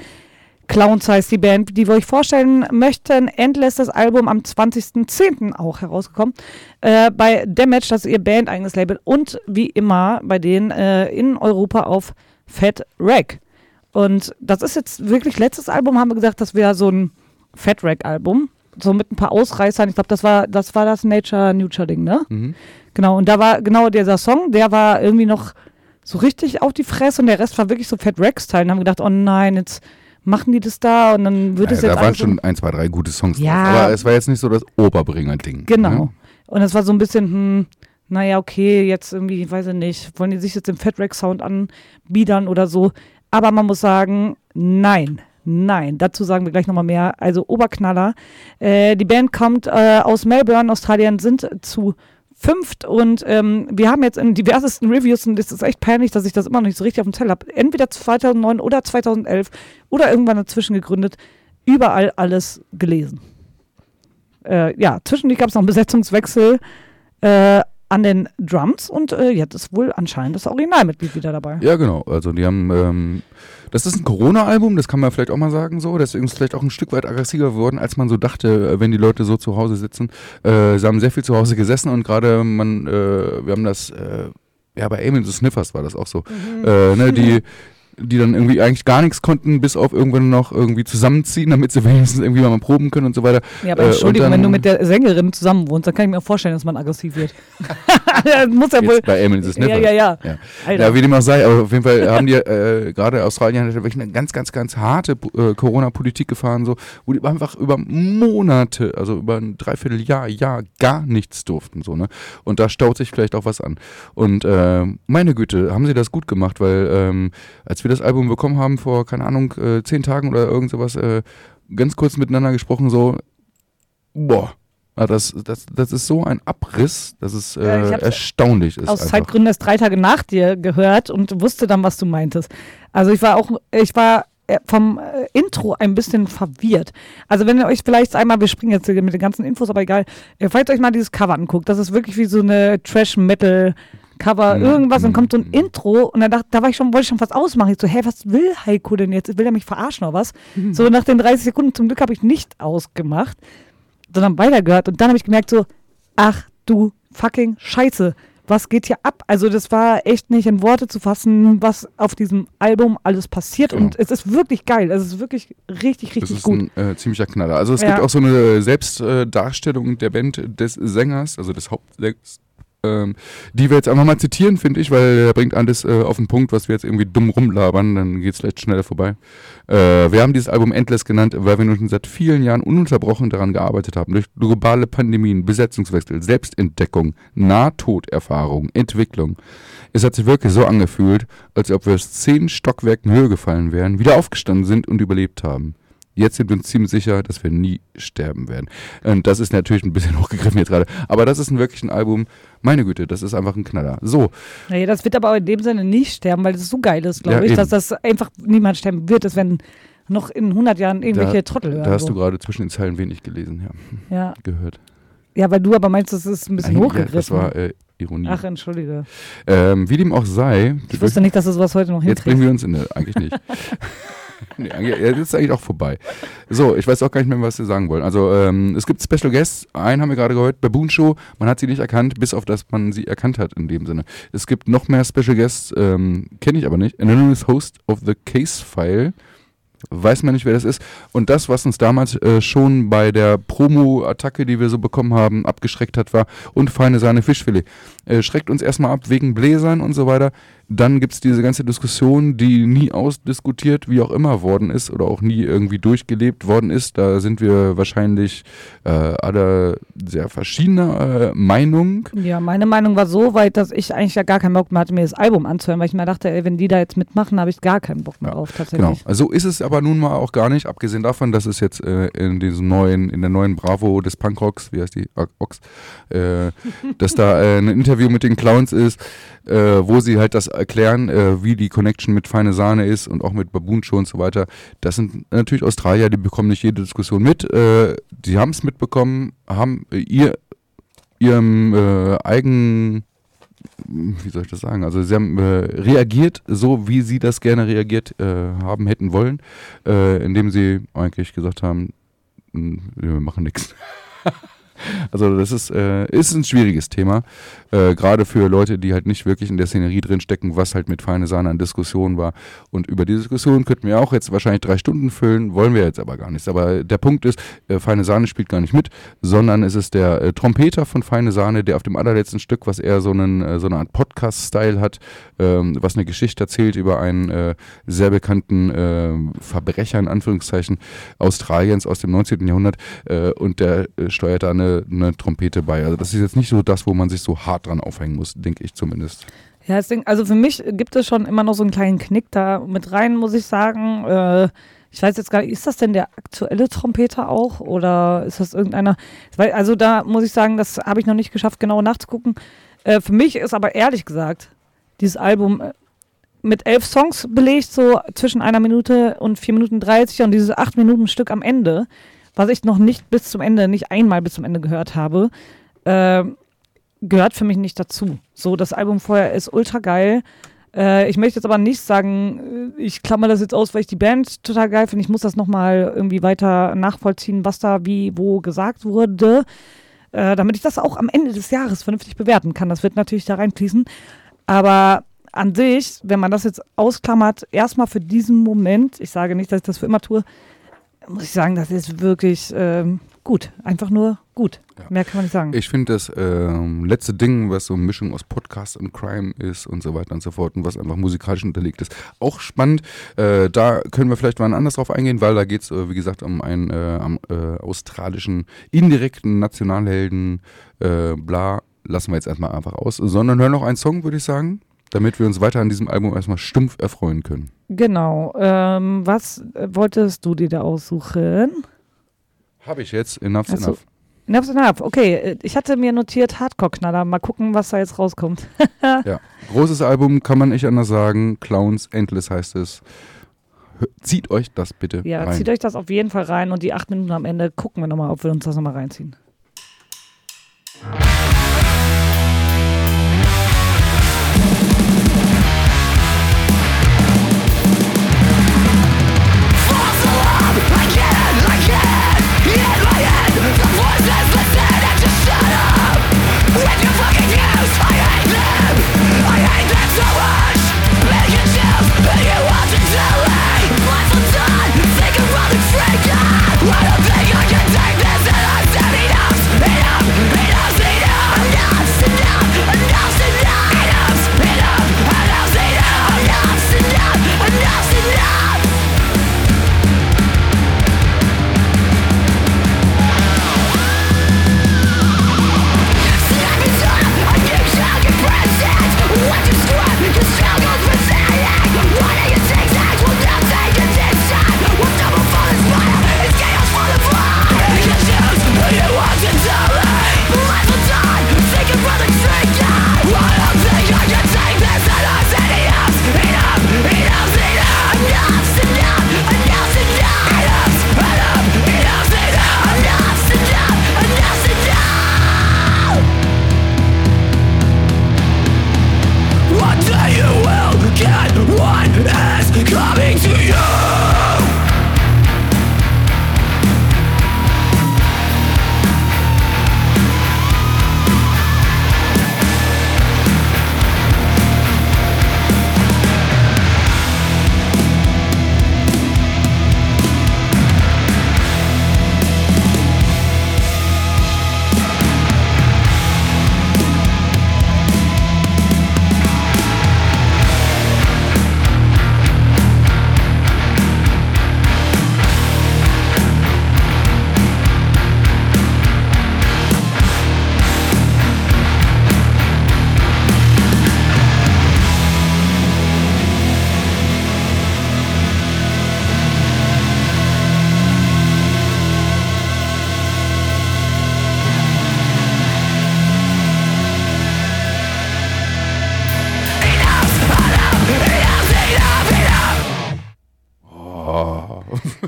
Clowns heißt die Band, die wir euch vorstellen möchten. Endless das Album am 20.10. auch herausgekommen. Äh, bei Damage, das ist ihr Band eigenes Label. Und wie immer bei denen äh, in Europa auf Fat Rack. Und das ist jetzt wirklich letztes Album, haben wir gesagt, das wäre so ein Fat Rack Album. So mit ein paar Ausreißern. Ich glaube, das war, das war das Nature Nurture Ding, ne? Mhm. Genau, und da war genau dieser Song, der war irgendwie noch so richtig auf die Fresse und der Rest war wirklich so Fat Rex-Teil. Und haben wir gedacht, oh nein, jetzt machen die das da und dann wird Ja, es jetzt da waren schon ein, zwei, drei gute Songs Ja. drauf. Aber es war jetzt nicht so das Oberbringer-Ding. Genau. Ne? Und es war so ein bisschen, hm, naja, okay, jetzt irgendwie, weiß ich nicht, wollen die sich jetzt den Fat Rex-Sound anbiedern oder so. Aber man muss sagen, nein. Nein, dazu sagen wir gleich nochmal mehr. Also Oberknaller. Äh, die Band kommt äh, aus Melbourne, Australien, sind zu fünft und ähm, wir haben jetzt in diversesten Reviews, und das ist echt peinlich, dass ich das immer noch nicht so richtig auf dem Zettel habe, entweder 2009 oder 2011 oder irgendwann dazwischen gegründet, überall alles gelesen. Äh, ja, zwischendurch gab es noch einen Besetzungswechsel äh, an den Drums und äh, jetzt ist wohl anscheinend das Originalmitglied wieder dabei. Ja, genau. Also die haben, ähm, das ist ein Corona-Album, das kann man vielleicht auch mal sagen so. Deswegen ist es vielleicht auch ein Stück weit aggressiver geworden, als man so dachte, äh, wenn die Leute so zu Hause sitzen. Äh, sie haben sehr viel zu Hause gesessen und gerade man, äh, wir haben das, äh, ja bei Amen the Sniffers war das auch so. Äh, ne, die die dann irgendwie eigentlich gar nichts konnten, bis auf irgendwann noch irgendwie zusammenziehen, damit sie wenigstens irgendwie mal proben können und so weiter. Ja, aber Äh, Entschuldigung, wenn du mit der Sängerin zusammen wohnst, dann kann ich mir vorstellen, dass man aggressiv wird. muss ja wohl. Bei Emily the Sniffer. Ja, ja, ja. Ja. Alter. Ja, wie dem auch sei, aber auf jeden Fall haben die äh, gerade Australien hat wirklich eine ganz, ganz, ganz harte äh, Corona-Politik gefahren, so, wo die einfach über Monate, also über ein Dreivierteljahr, Jahr gar nichts durften, so, ne? Und da staut sich vielleicht auch was an. Und äh, meine Güte, haben sie das gut gemacht, weil ähm, als wir das Album bekommen haben vor, keine Ahnung, äh, zehn Tagen oder irgend sowas, äh, ganz kurz miteinander gesprochen, so, boah. ah, Das, das, das ist so ein Abriss, dass es äh, Ja, erstaunlich ist. aus einfach. Zeitgründen erst drei Tage nach dir gehört und wusste dann, was du meintest. Also ich war auch, ich war äh, vom äh, Intro ein bisschen verwirrt. Also wenn ihr euch vielleicht einmal, wir springen jetzt mit den ganzen Infos, aber egal, ihr falls euch mal dieses Cover anguckt, das ist wirklich wie so eine Trash-Metal- Cover, Mhm. irgendwas, dann kommt so ein Mhm. Intro und dann dachte, da war ich schon, wollte ich schon fast ausmachen. Ich so, hä, was will Heiko denn jetzt? Will er mich verarschen oder was? So nach den 30 Sekunden, zum Glück habe ich nicht ausgemacht, sondern weitergehört und dann habe ich gemerkt so, ach du fucking Scheiße, was geht hier ab? Also das war echt nicht in Worte zu fassen, was auf diesem Album alles passiert Genau. und es ist wirklich geil, es ist wirklich richtig, Das richtig ist gut. ein äh, ziemlicher Knaller. Also es Ja. gibt auch so eine Selbstdarstellung der Band des Sängers, also des Hauptsängers, ähm, die wir jetzt einfach mal zitieren, finde ich, weil er bringt alles äh, auf den Punkt, was wir jetzt irgendwie dumm rumlabern, dann geht es vielleicht schneller vorbei. Äh, wir haben dieses Album Endless genannt, weil wir nun schon seit vielen Jahren ununterbrochen daran gearbeitet haben, durch globale Pandemien, Besetzungswechsel, Selbstentdeckung, Nahtoderfahrung, Entwicklung. Es hat sich wirklich so angefühlt, als ob wir aus zehn Stockwerken Höhe gefallen wären, wieder aufgestanden sind und überlebt haben. Jetzt sind wir uns ziemlich sicher, dass wir nie sterben werden. Und das ist natürlich ein bisschen hochgegriffen jetzt gerade. Aber das ist ein wirklich ein Album. Meine Güte, das ist einfach ein Knaller. So, Nee, das wird aber in dem Sinne nicht sterben, weil es so geil ist, glaube Ja, ich, eben. dass das einfach niemand sterben wird, dass wenn noch in 100 Jahren irgendwelche Trottel hören. da hast so. du gerade zwischen den Zeilen wenig gelesen, ja, ja. gehört. ja, weil du aber meinst, das ist ein bisschen Nein, hochgegriffen. Ja, das war äh, Ironie. Ach, entschuldige. Ähm, wie dem auch sei, Ich wusste nicht, dass du sowas heute noch jetzt bringen hinkriegst. wir uns in der, eigentlich nicht. nee, jetzt ist eigentlich auch vorbei. So, ich weiß auch gar nicht mehr, was wir sagen wollen. Also, ähm, es gibt Special Guests. Einen haben wir gerade gehört, Baboon Show. Man hat sie nicht erkannt, bis auf das man sie erkannt hat in dem Sinne. Es gibt noch mehr Special Guests, ähm, kenne ich aber nicht. Anonymous Host of the Case File. Weiß man nicht, wer das ist. Und das, was uns damals äh, schon bei der Promo-Attacke, die wir so bekommen haben, abgeschreckt hat, war und feine Sahne Fischfilet. Äh, schreckt uns erstmal ab wegen Bläsern und so weiter. Dann gibt es diese ganze Diskussion, die nie ausdiskutiert, wie auch immer worden ist oder auch nie irgendwie durchgelebt worden ist. Da sind wir wahrscheinlich äh, alle sehr verschiedener äh, Meinung. Ja, meine Meinung war so weit, dass ich eigentlich ja gar keinen Bock mehr hatte, mir das Album anzuhören, weil ich mir dachte, ey, wenn die da jetzt mitmachen, habe ich gar keinen Bock mehr Ja, drauf, tatsächlich. Genau. Also ist es aber nun mal auch gar nicht, abgesehen davon, dass es jetzt äh, in diesem neuen, in der neuen Bravo des Punkrocks, wie heißt die? Ox, äh, dass da äh, ein Interview mit den Clowns ist, äh, wo sie halt das erklären, äh, wie die Connection mit Feine Sahne ist und auch mit Baboon Show und so weiter. Das sind natürlich Australier, die bekommen nicht jede Diskussion mit. Äh, die haben es mitbekommen, haben äh, ihr ihrem äh, eigenen wie soll ich das sagen? Also sie haben äh, reagiert, so wie sie das gerne reagiert äh, haben hätten wollen, äh, indem sie eigentlich gesagt haben, "Mh, wir machen nichts. Also das ist, äh, ist ein schwieriges Thema, äh, gerade für Leute, die halt nicht wirklich in der Szenerie drin stecken, was halt mit Feine Sahne an Diskussion war. Und über die Diskussion könnten wir auch jetzt wahrscheinlich drei Stunden füllen, wollen wir jetzt aber gar nicht. Aber der Punkt ist, äh, Feine Sahne spielt gar nicht mit, sondern es ist der äh, Trompeter von Feine Sahne, der auf dem allerletzten Stück, was er so, einen, äh, so eine Art Podcast-Style hat, ähm, was eine Geschichte erzählt über einen äh, sehr bekannten Verbrecher, in Anführungszeichen, Australiens aus dem 19. Jahrhundert und der steuert da eine, eine Trompete bei. Also das ist jetzt nicht so das, wo man sich so hart dran aufhängen muss, denke ich zumindest. Ja, Ding, also für mich gibt es schon immer noch so einen kleinen Knick da mit rein, muss ich sagen. Äh, ich weiß jetzt gar nicht, ist das denn der aktuelle Trompeter auch oder ist das irgendeiner? Also da muss ich sagen, das habe ich noch nicht geschafft, genau nachzugucken. Äh, für mich ist aber ehrlich gesagt dieses Album äh, mit elf Songs belegt, so zwischen einer Minute und vier Minuten 30 und dieses acht Minuten Stück am Ende, was ich noch nicht bis zum Ende, nicht einmal bis zum Ende gehört habe, äh, gehört für mich nicht dazu. So, das Album vorher ist ultra geil. Äh, ich möchte jetzt aber nicht sagen, äh, ich klammer das jetzt aus, weil ich die Band total geil finde. Ich muss das nochmal irgendwie weiter nachvollziehen, was da wie, wo gesagt wurde, äh, damit ich das auch am Ende des Jahres vernünftig bewerten kann. Das wird natürlich da reinfließen. Aber an sich, wenn man das jetzt ausklammert, erstmal für diesen Moment, ich sage nicht, dass ich das für immer tue, muss ich sagen, das ist wirklich ähm, gut. Einfach nur gut. Ja. Mehr kann man nicht sagen. Ich finde das ähm, letzte Ding, was so eine Mischung aus Podcast und Crime ist und so weiter und so fort und was einfach musikalisch unterlegt ist, auch spannend. Äh, da können wir vielleicht mal anders drauf eingehen, weil da geht es, äh, wie gesagt, um einen äh, am, äh, australischen indirekten Nationalhelden, äh, bla, lassen wir jetzt erstmal einfach aus, sondern hören noch einen Song, würde ich sagen, damit wir uns weiter an diesem Album erstmal stumpf erfreuen können. Genau. Ähm, was äh, wolltest du dir da aussuchen? Habe ich jetzt, enough's Ach so. enough. Enough is enough. Okay, äh, ich hatte mir notiert Hardcore-Knaller. Mal gucken, was da jetzt rauskommt. Ja, großes Album, kann man nicht anders sagen. Clowns Endless heißt es. Zieht euch das bitte Ja, rein. zieht euch das auf jeden Fall rein und die acht Minuten am Ende gucken wir nochmal, ob wir uns das nochmal reinziehen.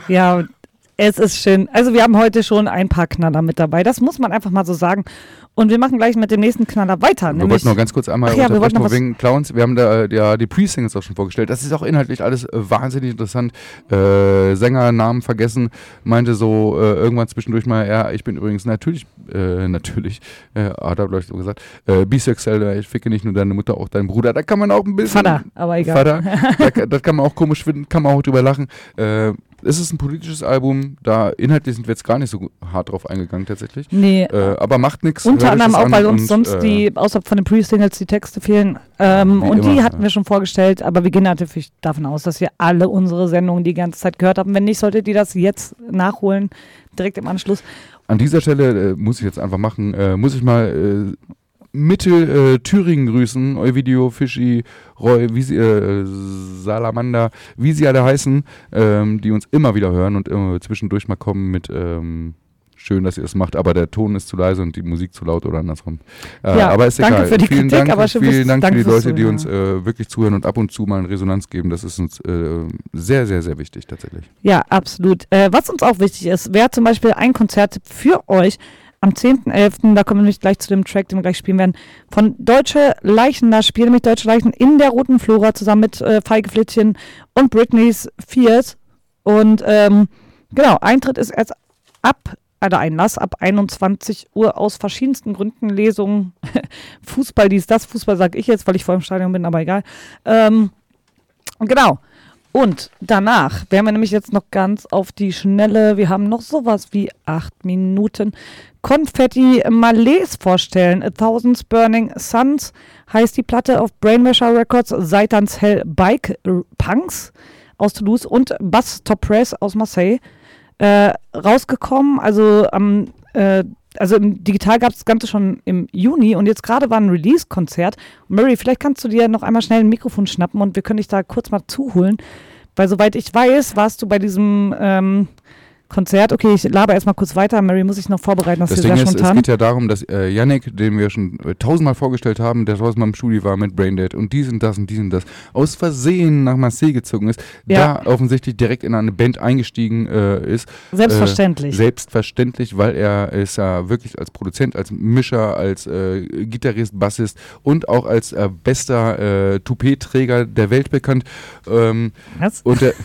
Ja, es ist schön. Also wir haben heute schon ein paar Knaller mit dabei. Das muss man einfach mal so sagen. Und wir machen gleich mit dem nächsten Knaller weiter. Wir wollten noch ganz kurz einmal ja, wir wollten noch wegen Clowns. Wir haben da äh, ja die Pre-Singles auch schon vorgestellt. Das ist auch inhaltlich alles äh, wahnsinnig interessant. Äh, Sänger, Namen vergessen, meinte so äh, irgendwann zwischendurch mal, ja, ich bin übrigens natürlich, äh, natürlich, äh, hat er glaube ich so gesagt, äh, bisexuell, ich ficke nicht nur deine Mutter, auch deinen Bruder. Da kann man auch ein bisschen... Vater, aber egal. Vater. da, das kann man auch komisch finden, kann man auch drüber lachen. Äh, es ist ein politisches Album, da inhaltlich sind wir jetzt gar nicht so hart drauf eingegangen tatsächlich. Nee, Äh, aber macht nichts. unter anderem auch, weil uns sonst die, außer von den Pre-Singles, die Texte fehlen. Ähm, und die immer, hatten ja. wir schon vorgestellt, aber wir gehen natürlich davon aus, dass ihr alle unsere Sendungen die ganze Zeit gehört habt. Wenn nicht, solltet ihr das jetzt nachholen, direkt im Anschluss. An dieser Stelle äh, muss ich jetzt einfach machen, äh, muss ich mal äh, Mittel äh, Thüringen grüßen, Euvidio, Fischi, Roy, wie sie, äh, Salamander, wie sie alle heißen, ähm, die uns immer wieder hören und immer zwischendurch mal kommen mit ähm, schön, dass ihr es macht, aber der Ton ist zu leise und die Musik zu laut oder andersrum. Äh, Ja, aber ist danke egal. für die vielen Kritik, Dank, aber schon vielen Dank für die Leute, die Zuhören. uns äh, wirklich zuhören und ab und zu mal eine Resonanz geben. Das ist uns äh, sehr, sehr, sehr wichtig tatsächlich. Ja, absolut. Äh, was uns auch wichtig ist, wäre zum Beispiel ein Konzert für euch am 10.11., da kommen wir nämlich gleich zu dem Track, den wir gleich spielen werden, von Deutsche Leichen. Da spielen nämlich Deutsche Leichen in der Roten Flora zusammen mit äh, Feige Flittchen und Britney Spears. Und ähm, genau, Eintritt ist erst ab alle Einlass ab 21 Uhr aus verschiedensten Gründen, Lesungen, Fußball, dies, das, Fußball sage ich jetzt, weil ich vor dem Stadion bin, aber egal. Ähm, genau. Und danach werden wir nämlich jetzt noch ganz auf die Schnelle, wir haben noch sowas wie acht Minuten, Konfetti Malaise vorstellen. A Thousands Burning Suns heißt die Platte auf Brainwasher Records, Seitans Hell Bike Punks aus Toulouse und Bass Top Press aus Marseille äh, rausgekommen. Also am äh, also im Digital gab es das Ganze schon im Juni und jetzt gerade war ein Release-Konzert. Murray, vielleicht kannst du dir noch einmal schnell ein Mikrofon schnappen und wir können dich da kurz mal zuholen. Weil soweit ich weiß, warst du bei diesem ähm, Konzert. Okay, ich laber erstmal kurz weiter. Mary muss ich noch vorbereiten, das, Das ist Ding sehr ist, es spontan. geht ja darum, dass äh, Yannick, den wir schon äh, tausendmal vorgestellt haben, der draußen mal im Studio war mit Braindead und dies und das und dies und das, aus Versehen nach Marseille gezogen ist, Ja. da offensichtlich direkt in eine Band eingestiegen äh, ist. Selbstverständlich. Äh, selbstverständlich, weil er ist ja wirklich als Produzent, als Mischer, als äh, Gitarrist, Bassist und auch als äh, bester äh, Toupet-Träger der Welt bekannt. Ähm, Was? und er,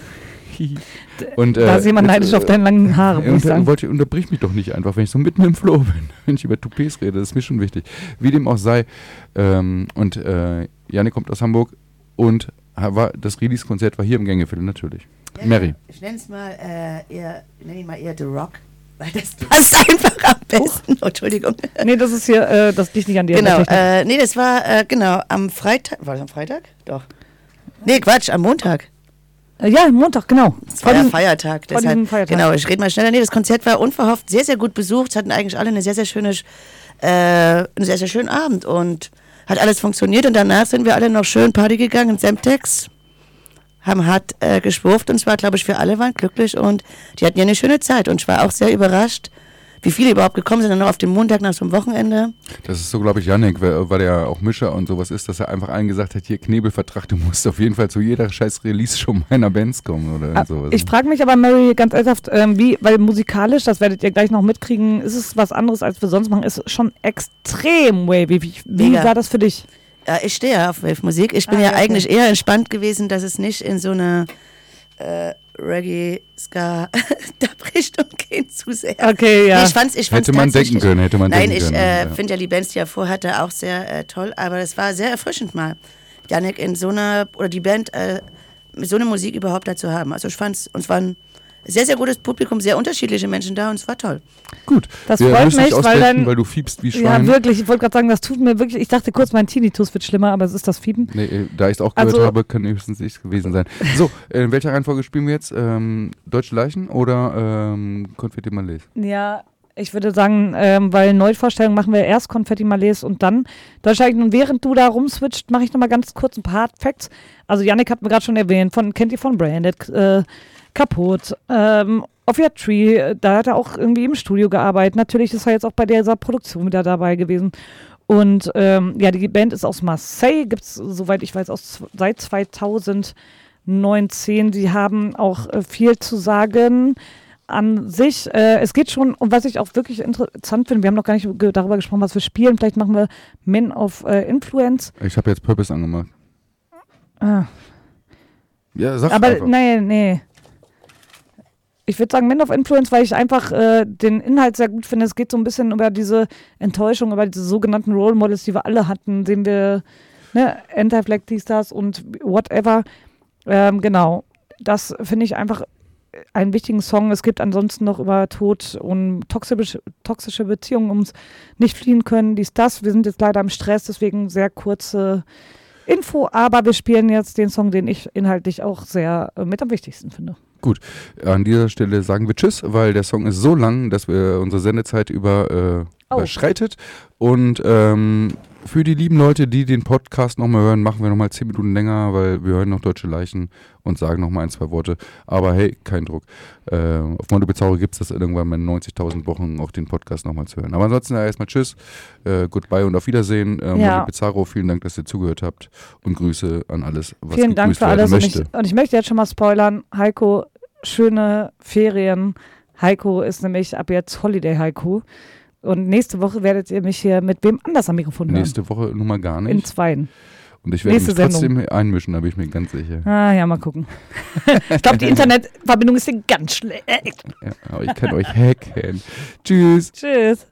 und, da ist jemand neidisch äh, auf deine langen Haare, muss ich und, sagen. wollte, unterbrich mich doch nicht einfach, wenn ich so mitten im Flow bin, wenn ich über Toupets rede, das ist mir schon wichtig. Wie dem auch sei. Ähm, und äh, Janik kommt aus Hamburg und war, das Release-Konzert war hier im Gängeviertel natürlich. Mary. Ich nenne es mal äh, eher, ich mal eher The Rock, weil das passt einfach am besten. Oh, Entschuldigung. Nee, das ist hier, äh, das liegt nicht an dir. Genau, äh, nee, das war äh, genau am Freitag. War das am Freitag? Doch. Nee, Quatsch, am Montag. Äh, ja, Montag, genau. Es Vor war ja Feiertag. vor Deshalb, Feiertag. Genau, ich rede mal schneller. Nee, das Konzert war unverhofft sehr, sehr gut besucht. Es hatten eigentlich alle eine sehr, sehr schöne, äh, einen sehr, sehr schönen Abend und hat alles funktioniert. Und danach sind wir alle noch schön Party gegangen in Semtex, haben hart äh, geschwurft und es war, glaube ich, für alle waren glücklich und die hatten ja eine schöne Zeit. Und ich war auch sehr überrascht, wie viele überhaupt gekommen sind, dann noch auf dem Montag nach so einem Wochenende. Das ist so, glaube ich, Janik, weil, weil er auch Mischer und sowas ist, dass er einfach allen gesagt hat, hier Knebelvertrag, du musst auf jeden Fall zu jeder scheiß Release-Show meiner Bands kommen oder Ah, sowas. Ich frage mich aber, Mary, ganz ernsthaft, ähm, wie, weil musikalisch, das werdet ihr gleich noch mitkriegen, ist es was anderes, als wir sonst machen, ist schon extrem wavy. Wie, wie war das für dich? Ja, ich stehe ja auf Wave-Musik. Ich bin Ah, ja okay. eigentlich eher entspannt gewesen, dass es nicht in so eine äh, Reggae, Ska, Dub-Richtung geht zu sehr. Okay, ja. Nee, ich fand's, ich fand's Hätte man denken können, hätte man Nein, denken ich können, äh, ja. finde ja die Bands, die er vorhatte, auch sehr äh, toll, aber es war sehr erfrischend mal, Janik in so einer, oder die Band, äh, mit so einer Musik überhaupt da zu haben. Also ich fand's, und es war ein sehr, sehr gutes Publikum, sehr unterschiedliche Menschen da und es war toll. Gut, Das wir freut mich, weil dann- weil du fiebst wie Ja, Schwein. wirklich. Ich wollte gerade sagen, das tut mir wirklich. Ich dachte kurz, mein Tinnitus wird schlimmer, aber es ist das Fiepen. Nee, äh, da ich es auch gehört Also- habe, kann höchstens ich gewesen sein. So, äh, in welcher Reihenfolge spielen wir jetzt? Ähm, Deutsche Leichen oder ähm, Konfetti Malaise? Ja, ich würde sagen, ähm, weil Neuvorstellung machen wir erst Konfetti Malaise und dann Deutschland. Und während du da rumswitcht, mache ich nochmal ganz kurz ein paar Hard Facts. Also Yannick hat mir gerade schon erwähnt, von, kennt ihr von Branded, äh, kaputt, ähm, Off Your Tree, äh, da hat er auch irgendwie im Studio gearbeitet. Natürlich ist er jetzt auch bei dieser Produktion wieder dabei gewesen. Und ähm, ja, die Band ist aus Marseille, gibt es, soweit ich weiß, aus, seit 2019. Sie haben auch äh, viel zu sagen an sich. Äh, es geht schon, und was ich auch wirklich interessant finde, wir haben noch gar nicht ge darüber gesprochen, was wir spielen. Vielleicht machen wir Men of äh, Influence. Ich habe jetzt Purpose angemacht. Ah. Ja, sag Aber einfach. nee, nee. Ich würde sagen Men of Influence, weil ich einfach äh, den Inhalt sehr gut finde. Es geht so ein bisschen über diese Enttäuschung, über diese sogenannten Role Models, die wir alle hatten. Sehen wir, ne, Anti-Flag, dies, das und whatever. Ähm, genau. Das finde ich einfach einen wichtigen Song. Es gibt ansonsten noch über Tod und toxische, toxische Beziehungen ums nicht fliehen können, dies, das. Wir sind jetzt leider im Stress, deswegen sehr kurze Info, aber wir spielen jetzt den Song, den ich inhaltlich auch sehr äh, mit am wichtigsten finde. An dieser Stelle sagen wir Tschüss, weil der Song ist so lang, dass wir unsere Sendezeit über, äh, Oh. überschreitet. Und ähm, für die lieben Leute, die den Podcast nochmal hören, machen wir nochmal 10 Minuten länger, weil wir hören noch Deutsche Leichen und sagen nochmal ein, zwei Worte. Aber hey, kein Druck. Äh, auf Mondo Bizarro gibt es das irgendwann mal in 90.000 Wochen auch den Podcast nochmal zu hören. Aber ansonsten ja, erstmal Tschüss, äh, Goodbye und auf Wiedersehen. Äh, Ja. Mondo Bizarro, vielen Dank, dass ihr zugehört habt und Grüße an alles, was Vielen Dank für alles. Und ich, und ich möchte jetzt schon mal spoilern. Heiko, schöne Ferien. Heiko ist nämlich ab jetzt Holiday Heiko. Und nächste Woche werdet ihr mich hier mit wem anders am Mikrofon hören. Nächste Woche nun mal gar In nicht. zweien. Und ich werde mich Nächste Sendung. trotzdem einmischen, da bin ich mir ganz sicher. Ah, ja, mal gucken. ich glaube, die Internetverbindung ist hier ganz schlecht. Ja, aber ich kann euch hacken. Tschüss. Tschüss.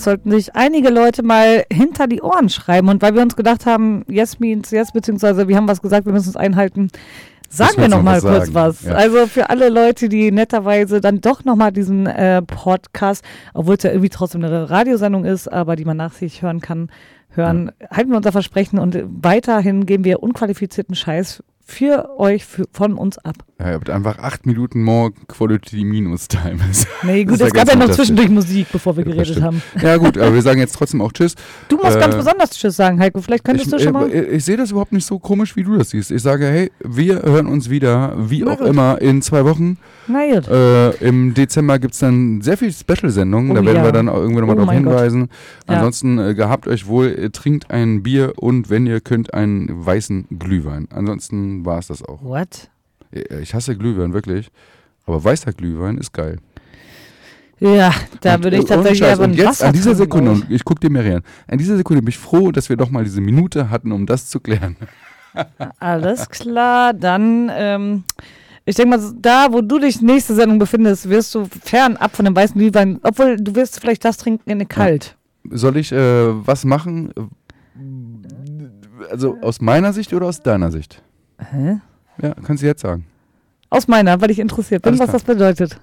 Das sollten sich einige Leute mal hinter die Ohren schreiben. Und weil wir uns gedacht haben, yes means yes, beziehungsweise wir haben was gesagt, wir müssen es einhalten, sagen wir noch noch mal was kurz sagen. was. Ja. Also für alle Leute, die netterweise dann doch noch mal diesen äh, Podcast, obwohl es ja irgendwie trotzdem eine Radiosendung ist, aber die man nach sich hören kann, hören, halten wir unser Versprechen und weiterhin geben wir unqualifizierten Scheiß für euch, für, von uns ab. Ja, ihr habt einfach acht Minuten more Quality Minus Time. Nee, gut, es gab ganz ja noch zwischendurch Musik, bevor wir Ja, geredet haben. Ja gut, aber wir sagen jetzt trotzdem auch Tschüss. Du musst ganz Äh, besonders Tschüss sagen, Heiko. Vielleicht könntest ich, du schon mal. äh, ich sehe das überhaupt nicht so komisch, wie du das siehst. Ich sage, hey, wir hören uns wieder, wie Na auch gut. immer, in zwei Wochen. Na gut. Äh, Im Dezember gibt es dann sehr viel Special-Sendungen. Oh da werden ja. wir dann auch irgendwie nochmal Oh darauf hinweisen. Ja. Ansonsten äh, gehabt euch wohl, äh, trinkt ein Bier und wenn ihr könnt, einen weißen Glühwein. Ansonsten war es das auch. What? Äh, Ich hasse Glühwein, wirklich. Aber weißer Glühwein ist geil. Ja, da Und, würde äh, ich tatsächlich ohne Scheiß. aber ein jetzt Wasser an dieser Sekunde, und ich gucke dir Mary an, an dieser Sekunde bin ich froh, dass wir doch mal diese Minute hatten, um das zu klären. Alles klar, dann. Ähm, ich denke mal, da, wo du dich nächste Sendung befindest, wirst du fernab von dem weißen Glühwein, obwohl du wirst vielleicht das trinken in kalt. Soll ich äh, was machen? Also aus meiner Sicht oder aus deiner Sicht? Hä? Ja, kannst du jetzt sagen. Aus meiner, weil ich interessiert bin, Alles was klar. das bedeutet.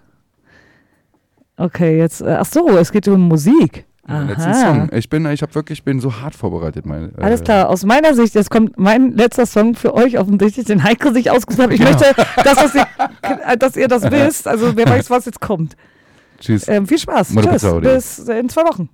Okay, jetzt. Äh, ach so, es geht um Musik. Den letzten. Song. Ich bin, ich habe wirklich, ich bin so hart vorbereitet. Meine, äh, Alles klar, aus meiner Sicht, jetzt kommt mein letzter Song für euch offensichtlich, den Heiko sich ausgesucht hat. Ich Genau. möchte, dass, das ihr, dass ihr das wisst. Also wer weiß, was jetzt kommt. Tschüss. Ähm, viel Spaß. Tschüss. Bis in zwei Wochen.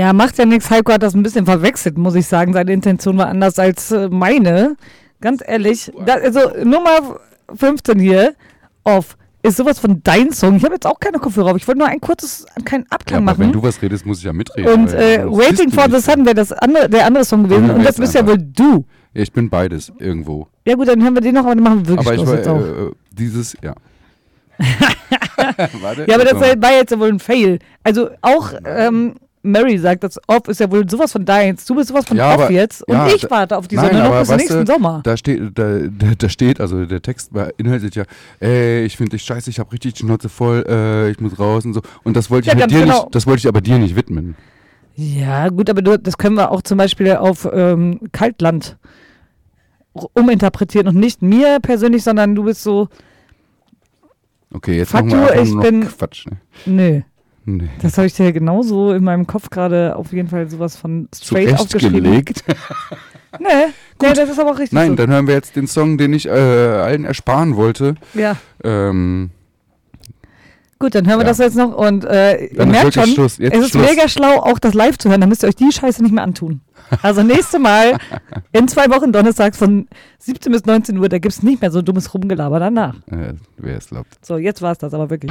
Ja, macht ja nichts. Heiko hat das ein bisschen verwechselt, muss ich sagen. Seine Intention war anders als äh, meine. Ganz ehrlich. Da, also Nummer 15 hier auf ist sowas von dein Song. Ich habe jetzt auch keine Kopfhörer auf. Ich wollte nur ein kurzes, keinen Ja, Abklang wenn machen. du was redest, muss ich ja mitreden. Und äh, das Waiting for the. Sun wäre das andere, der andere Song gewesen. Und das bist ja wohl du. Ja, ich bin beides irgendwo. Ja gut, dann hören wir den noch, aber dann machen wir wirklich Aber ich war, jetzt auch. äh, äh, dieses, ja. Warte, Ja, aber das war jetzt ja wohl ein Fail. Also auch ähm, Mary sagt, das Off ist ja wohl sowas von deins. Du bist sowas von Ja, Off aber- jetzt und ja, ich warte auf die Nein, Sonne noch bis nächsten du, Sommer. Da steht, da, da, da steht, also der Text beinhaltet ja, ey, ich finde dich scheiße, ich habe richtig die Schnauze voll, äh, ich muss raus und so. Und das wollte ich Ja, dir genau. nicht, das wollte ich aber dir nicht widmen. Ja, gut, aber du, das können wir auch zum Beispiel auf ähm, Kaltland uminterpretieren und nicht mir persönlich, sondern du bist so, Okay, jetzt Fuck machen wir einfach ich bin- Quatsch. Ne? nö. Nee. Das habe ich dir genauso in meinem Kopf gerade auf jeden Fall sowas von straight aufgeschrieben. Zurechtgelegt. Nee, nee, das ist aber auch richtig Nein, so. dann hören wir jetzt den Song, den ich äh, allen ersparen wollte. ja, Ähm, gut, dann hören wir Ja. das jetzt noch und äh, ihr merkt schon, Schluss. Jetzt es ist Schluss. mega schlau, auch das live zu hören, dann müsst ihr euch die Scheiße nicht mehr antun. Also nächste Mal in zwei Wochen donnerstags von 17 bis 19 Uhr, da gibt es nicht mehr so dummes Rumgelaber danach. äh, wer es glaubt. So, jetzt war es das aber wirklich.